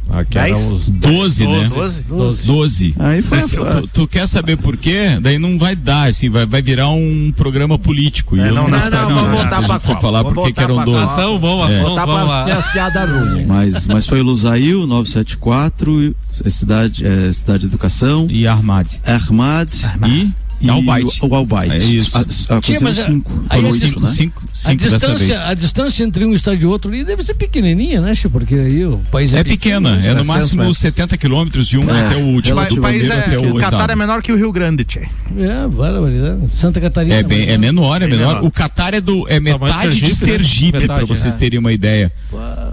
Aqui Dez? eram os 12, né? Doze? Doze. 12. Aí foi Mas tu, tu quer saber por quê? Daí não vai dar, assim, vai, vai virar um programa político. E É, eu não, não, não, gostaria- não, vamos voltar pra Copa, falar vamos por que que voltar eram pra 12. Copa. Ação, Botar ação, para vamos as lá. minhas piadas ruins. Mas, mas foi Lusail, 974, é cidade, é, cidade de Educação, E Armad. Armad E, e Albaite. o Albaite. É isso. A, a, mas a- cinco. a gente- né? Cinco, A cinco vez. distância, a distância entre um estádio e outro ali deve ser pequenininha, né, Chico? Porque aí o país é, É pequena, é no 700 máximo metros. 70 quilômetros de um É, até o último. O país é, até o Catar é menor que o Rio Grande, tchê. É, barbaridade. Santa Catarina. É, bem, mas é menor, é Bem menor. menor. O Catar é, do, é de metade de Sergipe, né? Sergipe, pra Metade, vocês é. terem uma ideia.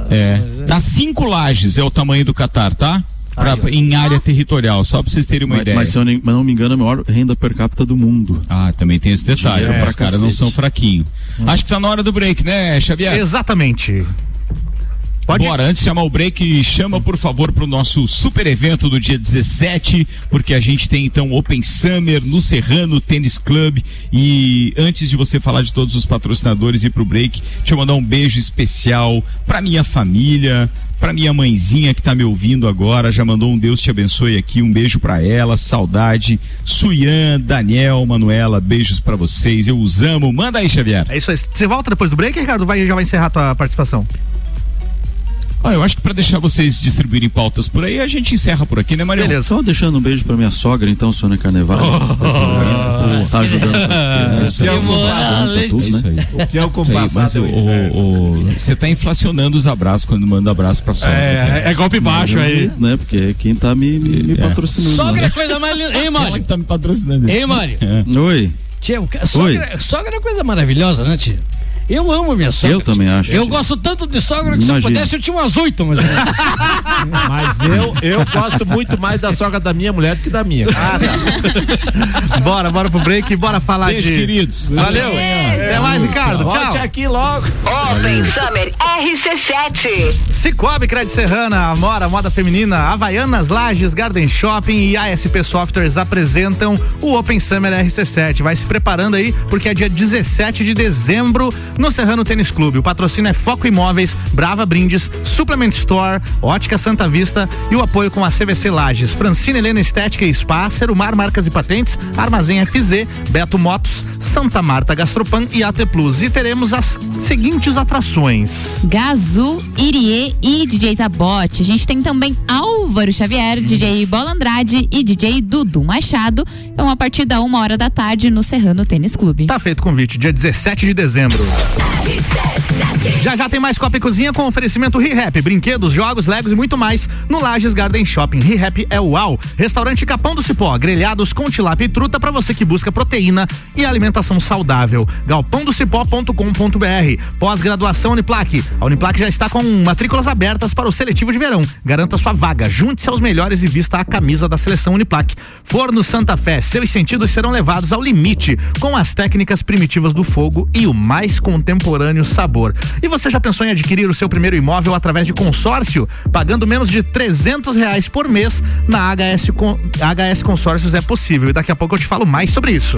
É. Dá cinco lajes é o tamanho do Catar, tá? Pra- em área territorial, só pra vocês terem uma Mas, ideia. mas se eu nem- mas não me engano, é a maior renda per capita do mundo. Ah, também tem esse detalhe. É, pra os caras não são fraquinhos. Acho que tá na hora do break, né, Xavier? Exatamente. Pode Bora, antes de chamar o break, chama por favor pro nosso super evento do dia 17, porque a gente tem então Open Summer no Serrano Tênis Club. E antes de você falar de todos os patrocinadores e ir pro break, deixa eu mandar um beijo especial pra minha família, pra minha mãezinha que tá me ouvindo agora, já mandou um Deus te abençoe aqui, um beijo pra ela, saudade. Suyan, Daniel, Manuela, beijos pra vocês, eu os amo. Manda aí, Xavier. É isso aí. Você volta depois do break, Ricardo? Vai, já vai encerrar a tua participação. Ah, eu acho que pra deixar vocês distribuírem pautas por aí, a gente encerra por aqui, né, Maria? Beleza. Só deixando um beijo pra minha sogra, então, Sônia Carnevale. Oh. tá ajudando tá né? O que é o compassado o- o- o- Você tá inflacionando os abraços quando manda abraço pra sogra. cara. É, é golpe baixo aí. Né? Porque quem tá me, me, me patrocinando. Sogra é né? coisa mais linda. Hein, Ela Mário? que tá me patrocinando. Hein, Mário? Oi. Tia, sogra, sogra é coisa maravilhosa, né, tia? Eu amo minha sogra. Eu também acho. Eu gosto tanto de sogra que se eu Imagina. pudesse eu tinha umas oito, mas. (laughs) Mas eu, eu gosto muito mais da sogra da minha mulher do que da minha. (laughs) Bora, bora pro break, bora falar Beijo, de. queridos. Valeu. Até mais, Ricardo. Volte Tchau. aqui logo. Open Summer RC7. Cicobi Crédito Serrana, Amora, Moda Feminina, Havaianas, Lages, Garden Shopping e ASP Softwares apresentam o Open Summer RC7. Vai se preparando aí, porque é dia 17 de dezembro no Serrano Tênis Clube. O patrocínio é Foco Imóveis, Brava Brindes, Suplement Store, Ótica Santa Vista e o apoio com a CVC Lages, Francina Helena Estética e Spa, Serumar Marcas e Patentes, Armazém FZ, Beto Motos, Santa Marta Gastropan e AT Plus. E teremos as seguintes atrações. Gazu, Irie e DJ Zabote. A gente tem também Álvaro Xavier, DJ Bola Andrade e DJ Dudu Machado. Então, a partir da uma hora da tarde no Serrano Tênis Clube. Tá feito o convite, dia 17 de dezembro. RC7. Já já tem mais Copa e Cozinha com oferecimento ReHap, brinquedos, jogos, legos e muito mais no Lages Garden Shopping. ReHap é uau. Restaurante Capão do Cipó, grelhados com tilápia e truta para você que busca proteína e alimentação saudável. galpãodocipó.com.br. Pós-graduação Uniplaque. A Uniplaque já está com matrículas abertas para o seletivo de verão. Garanta sua vaga, junte-se aos melhores e vista a camisa da seleção Uniplaque. Forno Santa Fé, seus sentidos serão levados ao limite com as técnicas primitivas do fogo e o mais contemporâneo sabor. E você já pensou em adquirir o seu primeiro imóvel através de consórcio, pagando menos de 300 reais por mês na HS, HS Consórcios é possível. E daqui a pouco eu te falo mais sobre isso.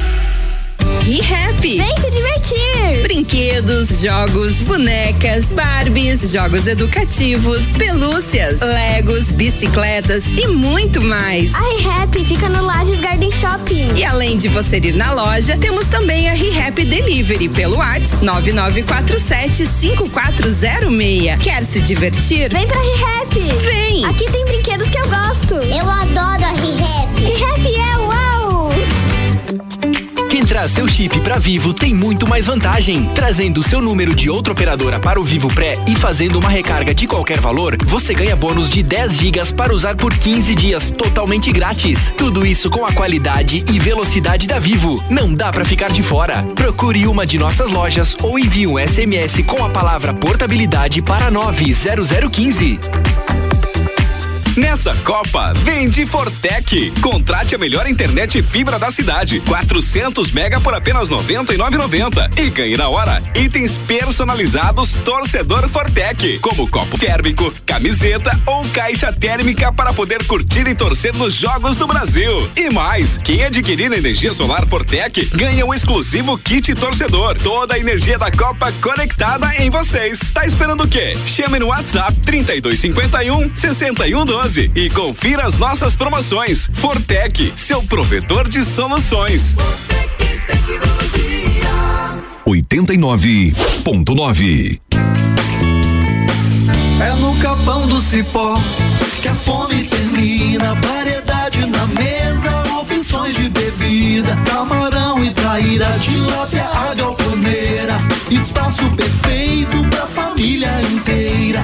ReHap. Vem se divertir. Brinquedos, jogos, bonecas, Barbies, jogos educativos, pelúcias, Legos, bicicletas e muito mais. A ReHap fica no Lages Garden Shopping. E além de você ir na loja, temos também a ReHap Delivery pelo WhatsApp 9947 5406. Quer se divertir? Vem pra ReHap. Vem. Aqui tem brinquedos que eu gosto. Eu adoro a ReHap. ReHap é traz seu chip para Vivo tem muito mais vantagem. Trazendo seu número de outra operadora para o Vivo Pré e fazendo uma recarga de qualquer valor, você ganha bônus de 10 gigas para usar por 15 dias totalmente grátis. Tudo isso com a qualidade e velocidade da Vivo. Não dá para ficar de fora. Procure uma de nossas lojas ou envie um SMS com a palavra portabilidade para 90015. Nessa Copa, vem de Fortec. Contrate a melhor internet fibra da cidade. 400 mega por apenas 99,90 e ganhe na hora itens personalizados torcedor Fortec, como copo térmico, camiseta ou caixa térmica para poder curtir e torcer nos jogos do Brasil. E mais, quem adquirir energia solar Fortec ganha um exclusivo kit torcedor. Toda a energia da Copa conectada em vocês. Tá esperando o quê? Chame no WhatsApp 3251 6112 e confira as nossas promoções. Fortec, seu provedor de soluções. 89.9 É no capão do cipó que a fome termina. Variedade na mesa, opções de bebida. Camarão e traíra, tilápia, a galponeira. Espaço perfeito pra família inteira.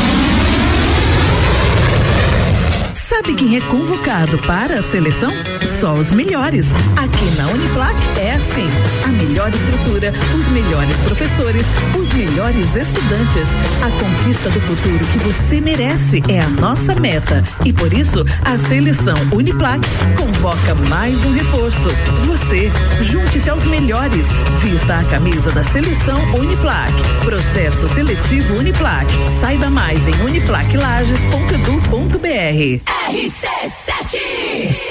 Sabe quem é convocado para a seleção? Só os melhores. Aqui na Uniplac é assim: a melhor estrutura, os melhores professores, os melhores estudantes. A conquista do futuro que você merece é a nossa meta. E por isso, a seleção Uniplac convoca mais um reforço. Você, junte-se aos melhores. Vista a camisa da seleção Uniplac. Processo seletivo Uniplac. Saiba mais em uniplaclages.edu.br. RC7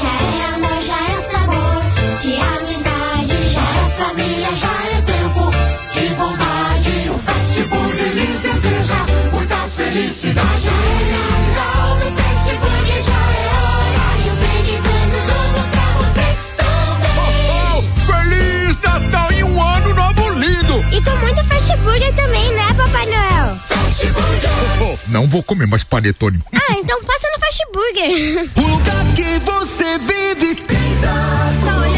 Já é amor, já é sabor de amizade. Já é família, já é tempo de bondade. O Fast Burger lhes deseja muitas felicidades. Já é Natal no Fast Burger, já é hora. E um feliz ano novo pra você também. Feliz Natal e um ano novo lindo! E com muito Fast Burger também, né, Papai Noel? Fast Burger! Não vou comer mais panetone. Ah, então passa no Fast Burger. O lugar que você vive tem Só olhar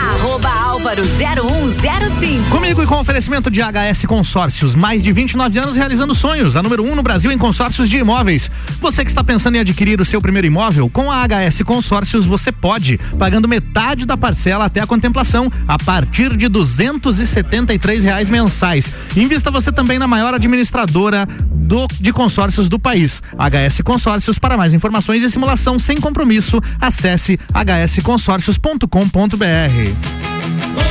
Álvaro 0105. Comigo e com oferecimento de HS Consórcios, mais de 29 anos realizando sonhos, a número 1 um no Brasil em consórcios de imóveis. Você que está pensando em adquirir o seu primeiro imóvel, com a HS Consórcios você pode, pagando metade da parcela até a contemplação, a partir de duzentos e reais mensais. Invista você também na maior administradora do, de consórcios do país. HS Consórcios, para mais informações e simulação sem compromisso, acesse hsconsórcios.com.br. A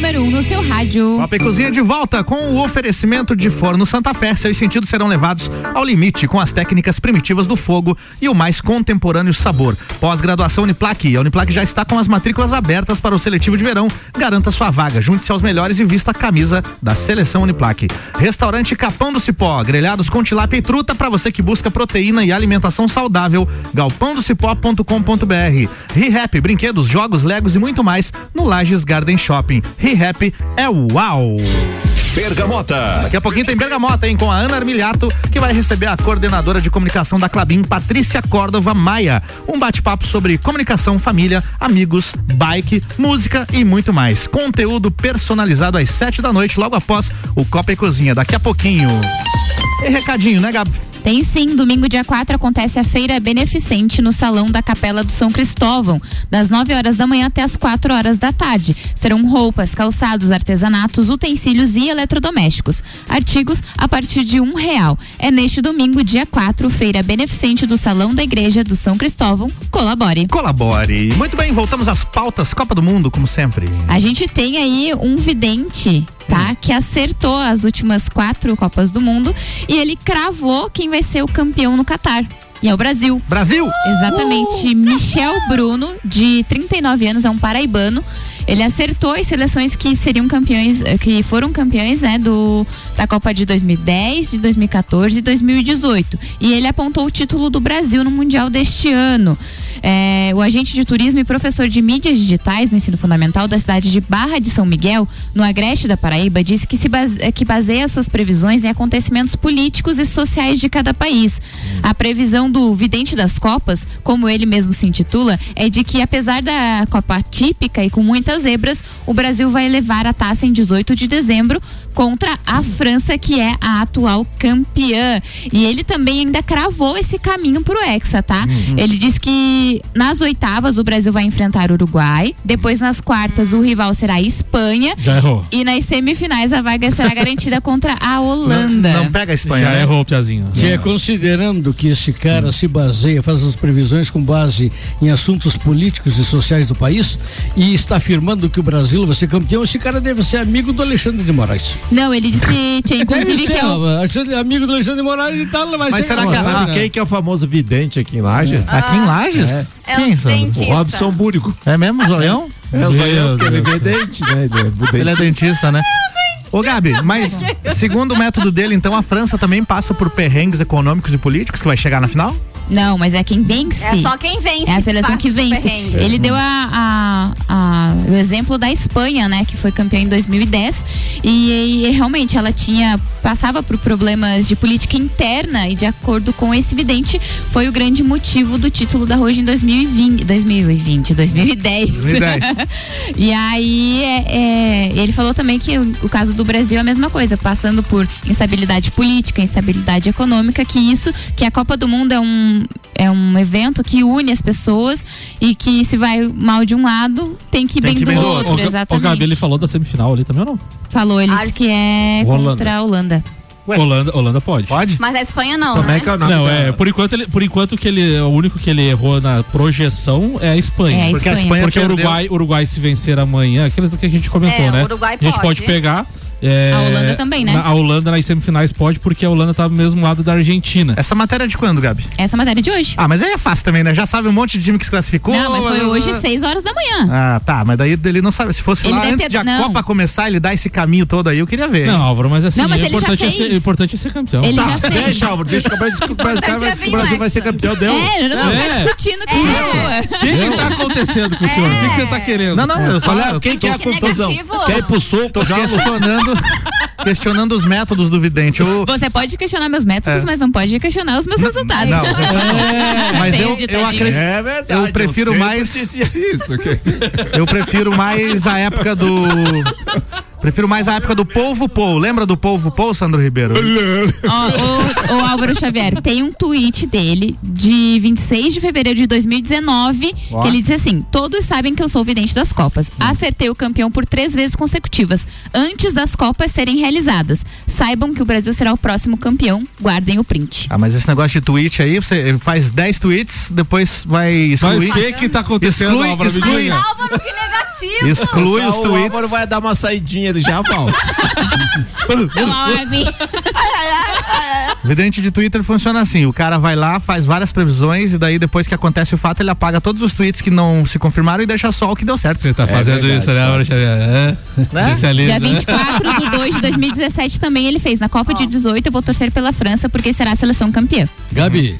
número 1 um no seu rádio. Copa e Cozinha de volta com o oferecimento de Forno Santa Fé. Seus sentidos serão levados ao limite com as técnicas primitivas do fogo e o mais contemporâneo sabor. Pós-graduação Uniplaque. A Uniplaque já está com as matrículas abertas para o seletivo de verão. Garanta sua vaga. Junte-se aos melhores e vista a camisa da seleção Uniplaque. Restaurante Capão do Cipó. Grelhados com tilápia e truta para você que busca proteína e alimentação saudável. galpãodocipó.com.br. ReHap, brinquedos, jogos, legos e muito mais no Lages Garden Shopping. ReHap é uau! Bergamota. Daqui a pouquinho tem Bergamota, hein? Com a Ana Armiliato, que vai receber a coordenadora de comunicação da Clabin, Patrícia Córdova Maia. Um bate-papo sobre comunicação, família, amigos, bike, música e muito mais. Conteúdo personalizado às sete da noite, logo após o Copa e Cozinha. Daqui a pouquinho. E recadinho, né, Gabi? Tem sim, domingo dia 4 acontece a feira beneficente no Salão da Capela do São Cristóvão, das 9 horas da manhã até as 4 horas da tarde. Serão roupas, calçados, artesanatos, utensílios e eletrodomésticos. Artigos a partir de um real. É neste domingo, dia 4, feira beneficente do Salão da Igreja do São Cristóvão. Colabore. Colabore. Muito bem, voltamos às pautas Copa do Mundo, como sempre. A gente tem aí um vidente tá? Que acertou as últimas quatro Copas do Mundo e ele cravou quem vai ser o campeão no Catar. E é o Brasil. Brasil! Exatamente. Michel Bruno, de 39 anos, é um paraibano. Ele acertou as seleções que seriam campeões, eh, que foram campeões, né, do, da Copa de 2010, de 2014 e 2018. E ele apontou o título do Brasil no Mundial deste ano. É, o agente de turismo e professor de mídias digitais no ensino fundamental da cidade de Barra de São Miguel, no Agreste da Paraíba, disse que, se base, é, que baseia suas previsões em acontecimentos políticos e sociais de cada país. A previsão do vidente das Copas, como ele mesmo se intitula, é de que apesar da Copa típica e com muitas zebras, o Brasil vai levar a taça em 18 de dezembro contra a França, que é a atual campeã. E ele também ainda cravou esse caminho pro Hexa, tá? Uhum. Ele diz que nas oitavas o Brasil vai enfrentar o Uruguai, depois nas quartas o rival será a Espanha. Já errou. E nas semifinais a vaga será garantida (laughs) contra a Holanda. Não pega a Espanha. Já né? errou, Piazinho. É considerando que esse cara se baseia, faz as previsões com base em assuntos políticos e sociais do país e está afirmando que o Brasil vai ser campeão, esse cara deve ser amigo do Alexandre de Moraes. Não, ele disse, tinha inclusive Deve que é o, Alexandre- amigo do Alexandre de Moraes e tal, vai Mas ser será que campeão. sabe quem que é o famoso vidente aqui em Lages? Aqui em Lages? É. É Quem, dentista. O Robson Búrico. É mesmo, zoião? (laughs) É o zoião, porque ele Deus. vê dente, (laughs) né? É. Ele é dentista, né? Ô Gabi, mas segundo o método dele, então a França também passa por perrengues econômicos e políticos que vai chegar na final? Não, mas é quem vence. É só quem vence. É a seleção que vence. Ele deu a, a- a- o exemplo da Espanha, né, que foi campeã em 2010 e, e realmente ela tinha passava por problemas de política interna e de acordo com esse vidente foi o grande motivo do título da Roja em 2020, 2020, 2010. 2010. e aí é, é, ele falou também que o, o caso do Brasil é a mesma coisa, passando por instabilidade política, instabilidade econômica, que isso, que a Copa do Mundo é um é um evento que une as pessoas e que se vai mal de um lado, tem que ir Tem bem que do bem do outro, O, Ga- o exatamente. Gabi, ele falou da semifinal ali também ou não? Falou, ele disse que é Holanda. contra a Holanda. Holanda, Holanda pode. Pode? Mas a Espanha não, Como né? é que é o nome Não, da- é, por enquanto ele, por enquanto que ele, o único que ele errou na projeção é a Espanha. É a Porque a Espanha. Porque o. Uruguai, Uruguai se vencer amanhã, aqueles que a gente comentou, É, né? Uruguai a gente pode pode. pegar. É, A Holanda também, né? na- a Holanda nas semifinais pode, porque a Holanda tá do mesmo lado da Argentina. Essa matéria é de quando, Gabi? Essa matéria de hoje. Ah, mas aí é fácil também, né? Já sabe um monte de time que se classificou. não, mas foi hoje, 6 horas da manhã. Ah, tá, mas daí ele não sabe. Se fosse Ele lá antes ter- de a não. Copa começar, ele dar esse caminho todo aí, eu queria ver. Não, Álvaro, mas assim, Não, mas é ele já importante, é ser, fez. importante é ser campeão. Ele Tá, já fez. deixa, Álvaro, deixa o o Brasil é o (laughs) o vai ser campeão, deu. É, eu não É. tô discutindo com É. isso. O que que tá acontecendo com o senhor? O que você tá querendo? Não, não, eu eu quem que é a confusão? negativo. Quer ir pro sul, tô já questionando, (laughs) questionando os métodos do vidente. O- Você pode questionar meus métodos, É. mas não pode questionar os meus resultados. Não, É, (laughs) mas eu, eu tadinho. acredito. É verdade. Eu prefiro sempre mais- dizia isso. Eu prefiro mais a época do. (laughs) Prefiro mais a época do Polvo Pou. Lembra do Polvo Pou, Sandro Ribeiro? Ó, o, o Álvaro Xavier, tem um tweet dele de 26 de fevereiro de 2019 Ó. que ele diz assim: Todos sabem que eu sou o vidente das Copas. Acertei o campeão por três vezes consecutivas, antes das Copas serem realizadas. Saibam que o Brasil será o próximo campeão. Guardem o print. Ah, mas esse negócio de tweet aí, você faz 10 tweets, depois vai Mas excluir. o que que tá acontecendo, Exclui, Álvaro? Exclui. diga. Álvaro, que negativo. Exclui os O tweets. Álvaro vai dar uma saidinha, ele já aguinha. Vidente de Twitter funciona assim: o cara vai lá, faz várias previsões e daí depois que acontece o fato, ele apaga todos os tweets que não se confirmaram e deixa só o que deu certo. Você tá fazendo verdade, isso, né, Álvaro Xavier? É. Né? Especialista, Dia né? 24 de 2 de 2017 também ele fez. Na Copa de 18 eu vou torcer pela França porque será a seleção campeã. Gabi,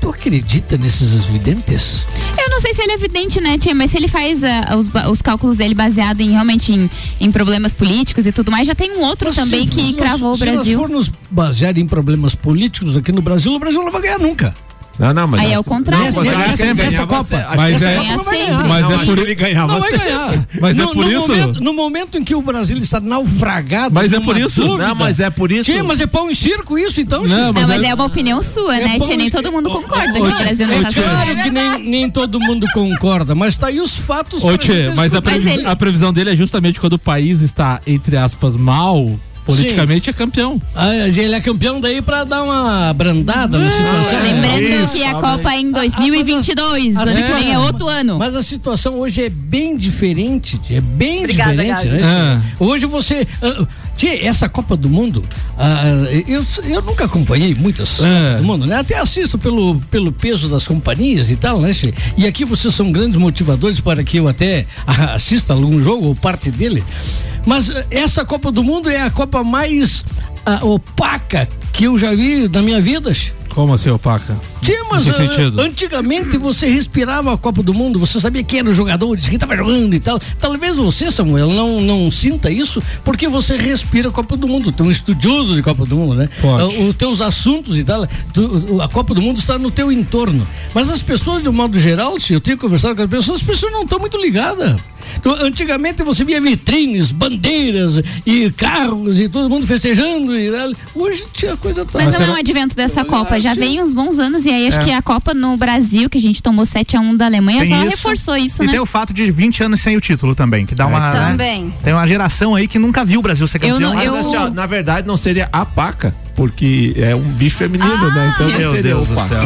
tu acredita nesses videntes? Eu não sei se ele é evidente, né, Tia? Mas se ele faz ah, os, os cálculos dele baseado em realmente em, em problemas políticos e tudo mais, já tem um outro Mas também se que nós- cravou o Se nós Brasil. for nos basear em problemas políticos aqui no Brasil, o Brasil não vai ganhar nunca. Não, não, mas. Aí é o contrário. Não, que ele nessa ganhava Copa. acho Mas é- essa sempre. ganhar. Mas é por- ele ganhava Não vai sempre. ganhar. Mas é no, por isso- Momento, no momento em que o Brasil está naufragado. Mas é por isso- Não, mas é por isso- Tia, mas é pão e circo isso então, Não, mas é- é uma opinião sua, É né, Tia? Nem todo mundo concorda que o Brasil não tá jogando. Claro que nem, todo mundo concorda, mas tá aí os fatos. Ô, Tchê, mas a previsão dele é justamente quando o país está, entre aspas, mal, politicamente é campeão. Ah, ele é campeão daí pra dar uma brandada na situação. Lembrando Isso, que a sabe? Copa é em 2022, A ano que situação- vem é outro ano. Mas a situação hoje é bem diferente, é bem Obrigada, diferente, né? tia? Hoje você. ah, Tia, essa Copa do Mundo, ah, eu, eu nunca acompanhei muitas É. Do Mundo, né? Até assisto pelo, pelo peso das companhias e tal, né? tia? E aqui vocês são grandes motivadores para que eu até ah, assista algum jogo ou parte dele. Mas ah, essa Copa do Mundo é a Copa mais ah, opaca que eu já vi na minha vida. Como assim, opaca? Sim, mas ah, antigamente você respirava a Copa do Mundo, você sabia quem era o jogador, quem estava jogando e tal. Talvez você, Samuel, não, não sinta isso porque você respira a Copa do Mundo. Tu é um estudioso de Copa do Mundo, né? Pode. Ah, Os teus assuntos e tal, tu- a Copa do Mundo está no teu entorno. Mas as pessoas, de um modo geral, se eu tenho conversado com as pessoas, as pessoas não estão muito ligadas. Antigamente você via vitrines, bandeiras e carros e todo mundo festejando. E, tal. hoje tinha coisa tá. Mas não é um advento dessa Copa, já vem uns bons anos e aí acho É. que a Copa no Brasil, que a gente tomou 7x1 da Alemanha, Tem só isso. reforçou isso, e né? tem o fato de 20 anos sem o título também, que dá uma. né? Também. Tem uma geração aí que nunca viu o Brasil ser Eu campeão. não- mas eu- Mas assim, ó, na verdade não seria a paca, porque é um bicho feminino, né? Então não Meu seria Deus o do céu.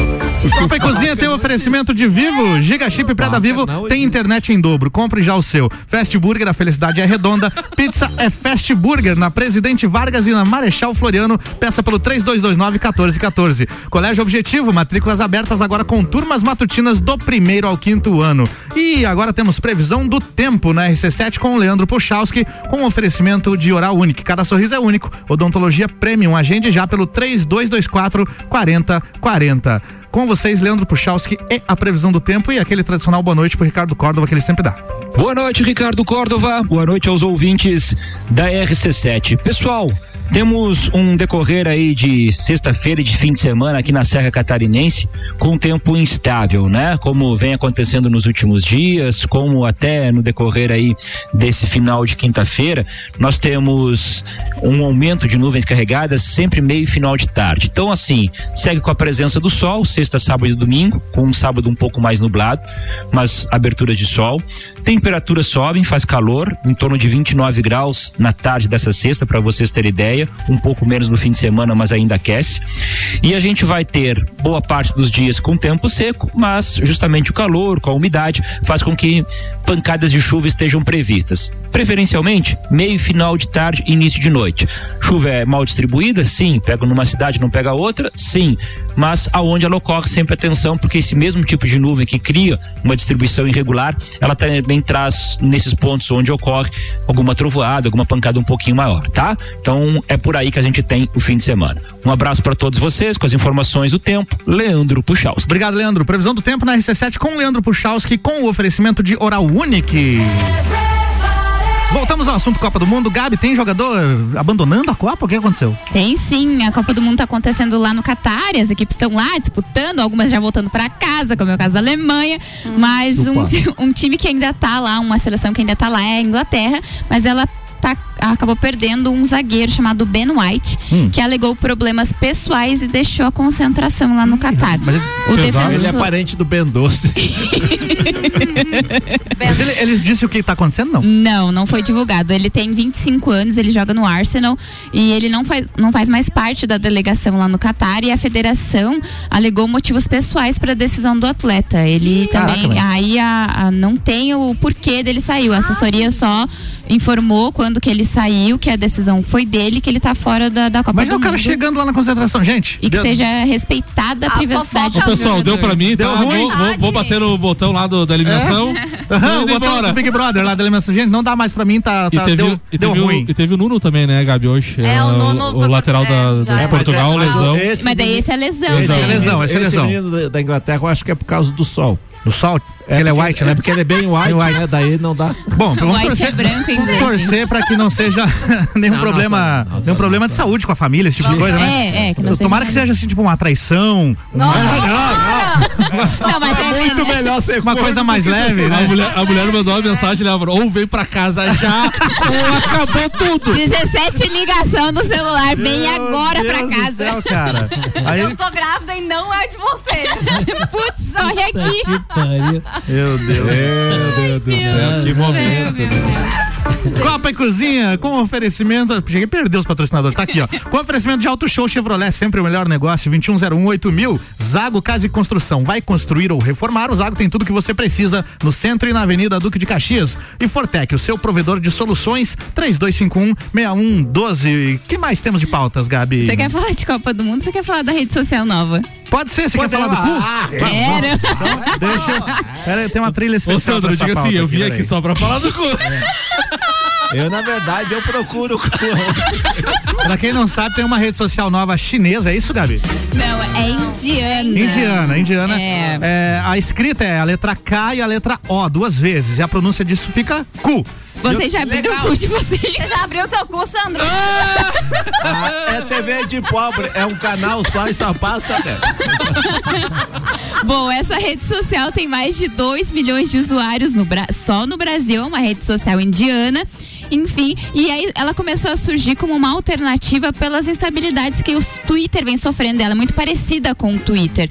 Copa e Cozinha tem um oferecimento de Vivo, Giga Chip Preda Vivo, tem internet em dobro. Compre já o seu. Fast Burger, a felicidade é redonda. (laughs) Pizza é Fast Burger na Presidente Vargas e na Marechal Floriano. Peça pelo 3229-1414. Colégio Objetivo, matrículas abertas agora com turmas matutinas do primeiro ao quinto ano. E agora temos previsão do tempo na RC7 com o Leandro Puchalski, com oferecimento de Oral Unique. Cada sorriso é único. Odontologia Premium. Agende já pelo 3224 4040. Com vocês, Leandro Puchalski e a previsão do tempo e aquele tradicional boa noite pro Ricardo Córdova que ele sempre dá. Boa noite, Ricardo Córdova. Boa noite aos ouvintes da RC7. Pessoal, temos um decorrer aí de sexta-feira e de fim de semana aqui na Serra Catarinense com tempo instável, né? Como vem acontecendo nos últimos dias, como até no decorrer aí desse final de quinta-feira, nós temos um aumento de nuvens carregadas sempre meio final de tarde. Então, assim, segue com a presença do sol, sexta, sábado e domingo, com um sábado um pouco mais nublado, mas abertura de sol. Temperaturas sobem, faz calor, em torno de 29 graus na tarde dessa sexta, para vocês terem ideia, um pouco menos no fim de semana, mas ainda aquece. E a gente vai ter boa parte dos dias com tempo seco, mas justamente o calor, com a umidade, faz com que pancadas de chuva estejam previstas. Preferencialmente, meio final de tarde início de noite. Chuva é mal distribuída? Sim. Pega numa cidade, não pega outra? Sim. Mas aonde ela ocorre, sempre atenção, porque esse mesmo tipo de nuvem que cria uma distribuição irregular, ela também traz nesses pontos onde ocorre alguma trovoada, alguma pancada um pouquinho maior, tá? Então é por aí que a gente tem o fim de semana. Um abraço para todos vocês com as informações do tempo. Leandro Puchalski. Obrigado, Leandro. Previsão do tempo na RC7 com Leandro Puchalski com o oferecimento de Oral Unique. Voltamos ao assunto Copa do Mundo. Gabi, tem jogador abandonando a Copa? O que aconteceu? Tem sim, a Copa do Mundo tá acontecendo lá no Catar, e as equipes estão lá disputando, algumas já voltando para casa, como é o caso da Alemanha, mas um, um time que ainda tá lá, uma seleção que ainda tá lá é a Inglaterra, mas ela tá- acabou perdendo um zagueiro chamado Ben White, Hum. que alegou problemas pessoais e deixou a concentração lá no Catar. O defensor... Ele é parente do Ben Doce. (laughs) (laughs) Mas ele, ele disse o que tá acontecendo, não? Não, não foi divulgado. Ele tem 25 anos, ele joga no Arsenal e ele não faz, não faz mais parte da delegação lá no Catar e a federação alegou motivos pessoais para a decisão do atleta. Ele Caraca, também, velho. aí a, a- não tem o porquê dele saiu. A assessoria só informou quando que ele saiu, que a decisão foi dele, que ele tá fora da, da Copa Mas do é o cara Mundo. chegando lá na concentração, gente. E que deu- seja respeitada a privacidade Ô, do pessoal, deu pra mim, tá? Deu ruim? Vou, vou- vou bater no botão lá do- da eliminação. (laughs) Aham, Tô o embora. do Big Brother lá da eliminação. Gente, não dá mais pra mim, tá, E tá- teve, deu, e, deu teve o, ruim. e teve o Nuno também, né, Gabi, hoje. É, o o, Nuno- o lateral da, já de é. Portugal, é- lesão. esse Mas daí esse é lesão. Esse é lesão, esse é esse lesão. menino da- da Inglaterra, eu acho que é por causa do sol. Do sol? É, ele é white, né? É porque ele é bem white, né? Daí não dá. Bom, vamos White torcer, é branco inglês. torcer pra que não seja (laughs) nenhum Não, problema, nossa, nenhum problema de saúde com a família, esse tipo de coisa, né? É, é, que não Tomara seja que seja assim, tipo uma traição. uma- Não, mas é Muito melhor ser Uma coisa mais leve, A né? mulher, a mulher mandou uma mensagem, né? Ou vem pra casa já, ou acabou tudo. 17 ligação no celular, vem agora Deus pra do casa. céu, cara. Aí, Eu tô grávida e não é de você. (laughs) Putz, olha aqui. Meu Deus. Meu Deus do céu, que momento. né? Copa e Cozinha, com oferecimento. Cheguei a perder os patrocinadores. Tá aqui, ó. Com oferecimento de Auto Show Chevrolet, sempre o melhor negócio. 2101 mil. Zago Casa e Construção. Vai construir ou reformar? O Zago tem tudo que você precisa no centro e na Avenida Duque de Caxias. E Fortec, o seu provedor de soluções. 3251-6112. que mais temos de pautas, Gabi? Você quer falar de Copa do Mundo ou você quer falar da rede social nova? Pode ser, você Pode quer falar do cu? ah, vamos. Então, deixa. Pera tem uma trilha Ô, especial. Sandro, pra essa diga assim, eu vim peraí. aqui só pra falar do cu. Eu, na verdade, eu procuro. (laughs) pra quem não sabe, tem uma rede social nova chinesa, é isso, Gabi? Não, é indiana. Indiana, indiana. É. É, a escrita é a letra K e a letra O, duas vezes. E a pronúncia disso fica cu. Vocês já abriram o cu de vocês? Você já abriu o teu cu, Sandro? Ah, é TV de pobre, é um canal só e só passa. Né? Bom, essa rede social tem mais de 2 milhões de usuários no só no Brasil, é uma rede social indiana. Enfim, e aí ela começou a surgir como uma alternativa pelas instabilidades que o Twitter vem sofrendo. Ela é muito parecida com o Twitter.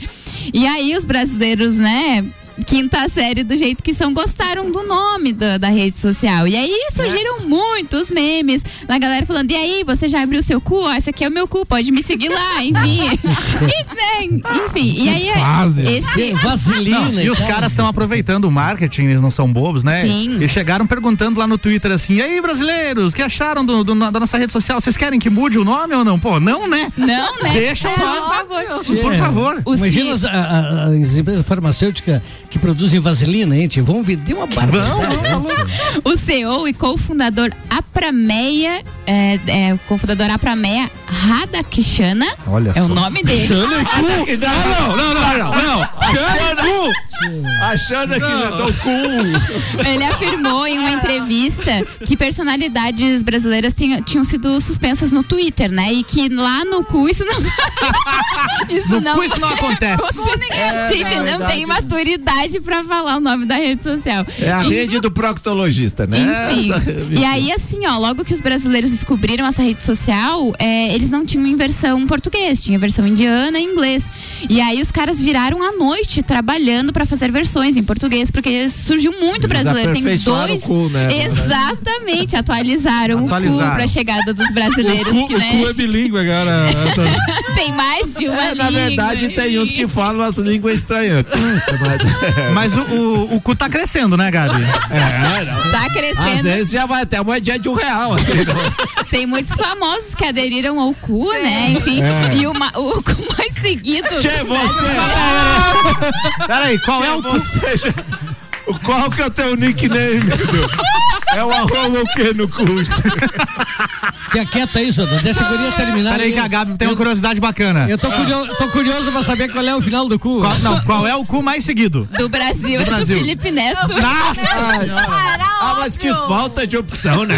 E aí os brasileiros, né, quinta série do jeito que são, gostaram do nome da, da rede social. E aí surgiram muitos memes da galera falando: e aí, você já abriu seu cu? Ó, esse aqui é o meu cu, pode me seguir lá, enfim. (laughs) E, né, enfim, e aí esse. Não, e os caras estão aproveitando o marketing, eles não são bobos, né? Sim. E chegaram perguntando lá no Twitter assim: e aí, brasileiros, o que acharam do, do- da nossa rede social? Vocês querem que mude o nome ou não? Pô, não, né? Não, né? Deixa o É, nome. por favor. Por favor. Imagina as, a- a- as empresas farmacêuticas que produzem vaselina, hein? tio? Vão vender uma né, (laughs) O CEO e cofundador Aprameia, é, é, o cofundador Aprameia Radakishana, Olha é o só. nome dele. E cu. Não, não, não, não, não. Achando que eu tô cu. Ele afirmou em uma entrevista que personalidades brasileiras tinham, tinham sido suspensas no Twitter, né? E que lá no cu isso não. (laughs) isso No não. cu isso não acontece. O ninguém É, não, não, tem maturidade pra falar o nome da rede social. É a rede do proctologista, né? Enfim. Essa- E aí, assim, ó, logo que os brasileiros descobriram essa rede social, é, eles não tinham em versão português, tinha versão indiana e inglês. E aí os caras viraram à noite trabalhando pra fazer versões em português, porque surgiu muito Eles brasileiro. Tem dois. o cu, né, na. Exatamente, atualizaram, o Atualizaram. cu pra chegada dos brasileiros. O cu, que, o né, cu é bilíngue agora. (laughs) tem mais de uma É, na língua. verdade, tem uns que falam as línguas estranhas. (laughs) Mas o, o, o cu tá crescendo, né, Gabi? É, não. Tá Às crescendo. vezes já vai até moedinha de um real. Assim. (laughs) Tem muitos famosos que aderiram ao cu, né? Enfim. É. E o, o cu mais seguido. Você. Peraí, qual é o? Você Qual que é o teu nickname? É o arroba o que no cu? Tia, quieta aí, Sandro. Deixa a guria terminar. Peraí que a Gabi tem uma curiosidade bacana. Eu tô curioso, tô curioso pra saber qual é o final do cu. Qual, não, qual é o cu mais seguido? Do Brasil, Do é do Brasil. Felipe Neto. Nossa! Ah, mas que falta de opção, né?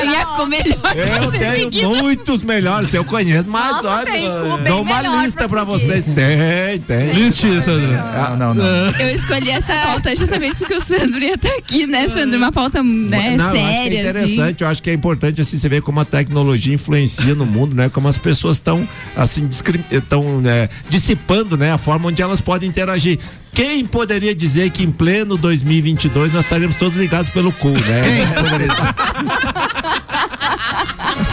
Tinha com melhor Eu tenho seguido. muitos melhores, eu conheço, mas Nossa, olha, tem dou uma lista pra, pra vocês. Tem, tem. Liste, Sandro. Ah, Não, não, não. Eu escolhi essa pauta justamente porque o Sandro ia estar aqui, né, Sandro? Uma pauta né, Não, eu acho que é assim. interessante, eu acho que é importante assim você ver como a tecnologia influencia no mundo, né? Como as pessoas estão assim estão dissipando, né? A forma onde elas podem interagir. Quem poderia dizer que em pleno 2022 nós estaremos todos ligados pelo cu, né? (laughs)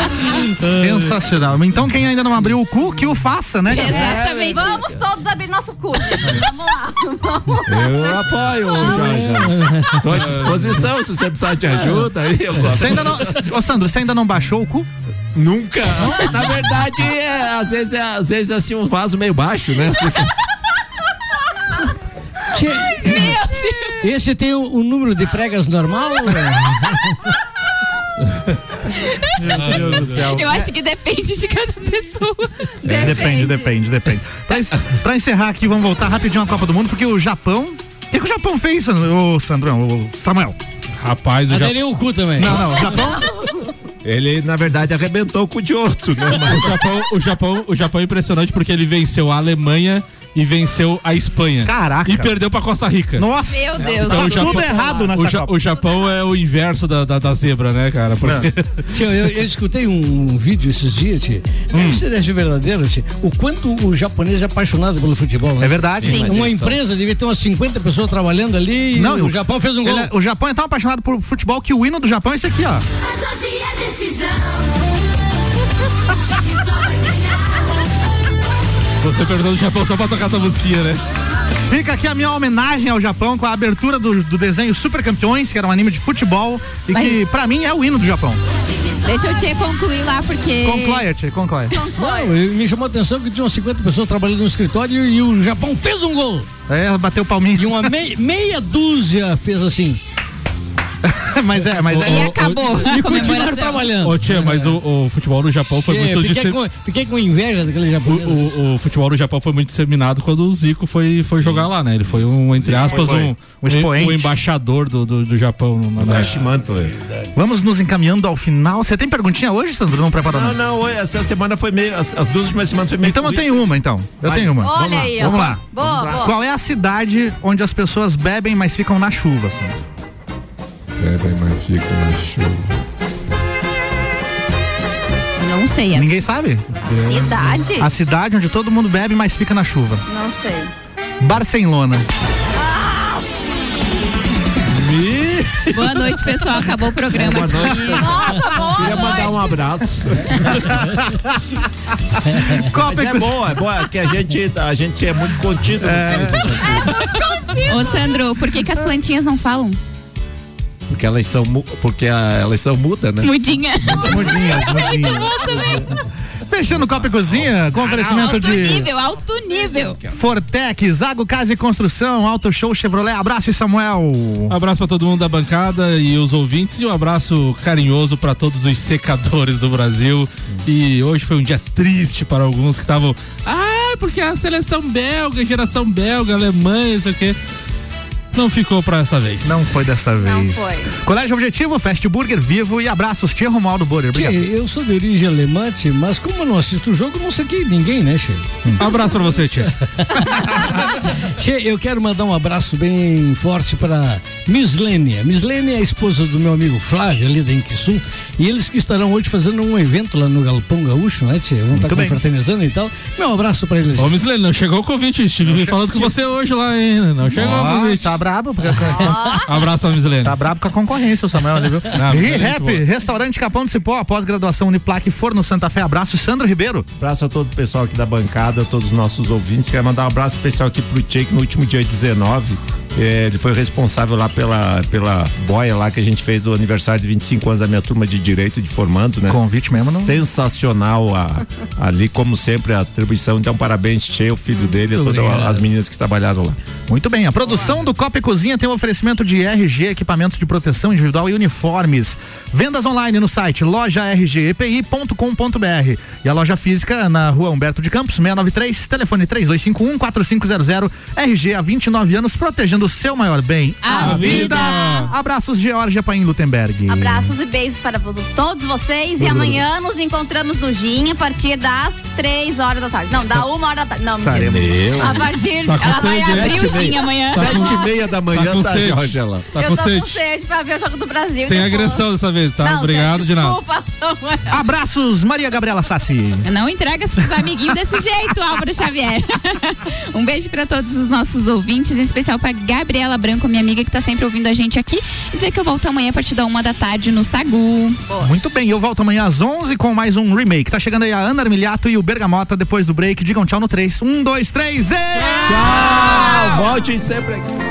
Sensacional. Então quem ainda não abriu o cu, que o faça, né? Exatamente. Vamos todos abrir nosso cu. gente. Vamos lá. Vamos. Eu apoio, Jorge. Tô à disposição se você precisar de ajuda aí. Eu gosto. Você ainda não. Ô Sandro, você ainda não baixou o cu? Nunca. Na verdade, é, às vezes é às vezes é assim um vaso meio baixo, né? Assim, Tia, esse tem o, o número de pregas normal? (laughs) (laughs) Meu Deus do céu. Eu acho que depende de cada pessoa. É, depende, depende, depende. Pra, pra encerrar aqui, vamos voltar rapidinho à Copa do Mundo, porque o Japão. O que, que o Japão fez, Sandro? Ô, Sandrão, ô, Samuel? Rapaz, eu já. Aderiu o cu também. Não, não, o Japão. Ele, na verdade, arrebentou com o de outro, né? O Japão, o, Japão, o Japão é impressionante porque ele venceu a Alemanha e venceu a Espanha. Caraca. E perdeu pra Costa Rica. Nossa. Meu Deus. Então, Tá o Japão- tudo errado nessa o, Ja- Copa. o Japão é o inverso da, da, da zebra, né, cara? Porque Tia, eu, eu escutei um, vídeo esses dias, tia. Hum. Isso é verdadeiro, tia. O quanto o japonês é apaixonado pelo futebol, né? É verdade. Sim. Uma empresa devia ter umas 50 pessoas trabalhando ali e Não, o eu- Japão fez um gol. Ele é- o Japão é tão apaixonado por futebol que o hino do Japão é esse aqui, ó. Mas hoje é decisão. Você perdeu o Japão só pra tocar essa musiquinha, né? Fica aqui a minha homenagem ao Japão com a abertura do, do desenho Super Campeões, que era um anime de futebol e que pra mim é o hino do Japão. Deixa eu te concluir lá, porque. Conclóia, tia, conclóia. Não, e me chamou a atenção que tinha umas 50 pessoas trabalhando no escritório e, o Japão fez um gol. É, bateu palminho. E uma mei- meia dúzia fez assim. (laughs) mas é, mas é. E acabou E continuar comemoração. trabalhando. Ô, tia, mas o, o futebol no Japão foi muito fiquei, disse- com, fiquei com inveja daquele O, japonês. o- o futebol no Japão foi muito disseminado quando o Zico foi, foi jogar lá, né? Ele foi um, entre aspas, um, Um expoente. um embaixador do, do, do Japão. Na, na- Vamos nos encaminhando ao final. Você tem perguntinha hoje, Sandro? Não preparou Não, nada? não, oi, essa semana foi meio. As, as duas últimas semanas foi meio. Então eu tenho uma, então. Eu Vai. tenho uma. Olha Vamos lá. aí, ó. Vamos lá. Boa, boa. Qual é a cidade onde as pessoas bebem, mas ficam na chuva, Sandro? Bebem, mas fica na chuva. Não sei. essa. Ninguém sabe? Cidade? A cidade onde todo mundo bebe, mas fica na chuva. Não sei. Barcelona. Boa noite, pessoal. Acabou o programa Boa noite, aqui. pessoal. Nossa, boa Queria mandar noite. um abraço. (laughs) Copa Mas é boa, é boa, que a gente, a gente é muito contido coisas. Ô, Sandro, por que, que as plantinhas não falam? Porque elas são, mu- porque a- elas são mudas, né? Mudinha. Mudinhas, mudinhas. Bom também. Fechando Copa e Cozinha, com oferecimento Alto de nível, alto nível. Fortec, Zago Casa e Construção, Auto Show Chevrolet. Abraço, Samuel. Um abraço pra todo mundo da bancada e os ouvintes e um abraço carinhoso pra todos os secadores do Brasil. E hoje foi um dia triste para alguns que estavam, ah, porque a seleção belga, geração belga, Alemanha, isso aqui. Não ficou pra essa vez. Não foi dessa vez. foi. Colégio Objetivo, Fast Burger Vivo e abraços, Tia Romualdo Burger. Tchê, Obrigado. eu sou de origem alemã, mas como eu não assisto o jogo, não sei quem ninguém, né, Che? Um abraço pra você, tia. Che, (laughs) eu quero mandar um abraço bem forte para Miss Lênia. Miss Lênia é a esposa do meu amigo Flávio, ali da Inquisul, e eles que estarão hoje fazendo um evento lá no Galpão Gaúcho, né, Tchê? Vão estar bem. confraternizando e tal. Meu abraço para eles. Ô, Miss Lene, não chegou o convite. Estive falando com você hoje lá ainda. Não chegou o convite. tá brabo, porque (laughs) Abraço pra Miss Lene. tá brabo com a concorrência, o Samuel, ali, viu? Muito Rap. Restaurante Capão do Cipó, pós-graduação Uniplaque, Forno Santa Fé. Abraço, Sandro Ribeiro. Abraço a todo o pessoal aqui da bancada, a todos os nossos ouvintes. Quero mandar um abraço especial aqui pro Tchê, que no último dia 19, eh, ele foi responsável lá pela, pela boia lá que a gente fez do aniversário de 25 anos da minha turma de direito de formando, né? Convite mesmo, não? Sensacional a- ali, como sempre, a atribuição. Então, parabéns, Tchê, o filho dele e todas as meninas que trabalharam lá. Muito bem, a produção do Copa e Cozinha tem um oferecimento de RG, equipamentos de proteção individual e uniformes. Vendas online no site lojargepi.com.br e a loja física na rua Humberto de Campos, 693, telefone 3251-4500. RG há 29 anos, protegendo o seu maior bem, A vida. Abraços, Georgia Paim Lutemberg. Abraços e beijos para todos vocês. E amanhã nos encontramos no Gin a partir das três horas da tarde. Não, da uma hora da tarde. Não, mentira. Estaremos. A partir. Tá ela vai né? abrir o Gin amanhã. Sete e meia da manhã Tá com tá, sede. Jorge. Tá eu com tô com sede. pra ver o jogo do Brasil. Sem depois. agressão dessa vez, tá? Não, Obrigado de nada. Desculpa, (laughs) não é. Abraços, Maria Gabriela Sassi. Não entrega pros amiguinhos desse jeito, Álvaro Xavier. (laughs) um beijo pra todos os nossos ouvintes, em especial pra Gabriela Branco, minha amiga que tá sempre ouvindo a gente aqui. E dizer que eu volto amanhã a partir da uma da tarde no Sagu. Muito bem, eu volto amanhã às 11 com mais um remake. Tá chegando aí a Ana Armiliato e o Bergamota depois do break. Digam tchau no 3. 1, 2, 3 e. Tchau! Volte sempre aqui.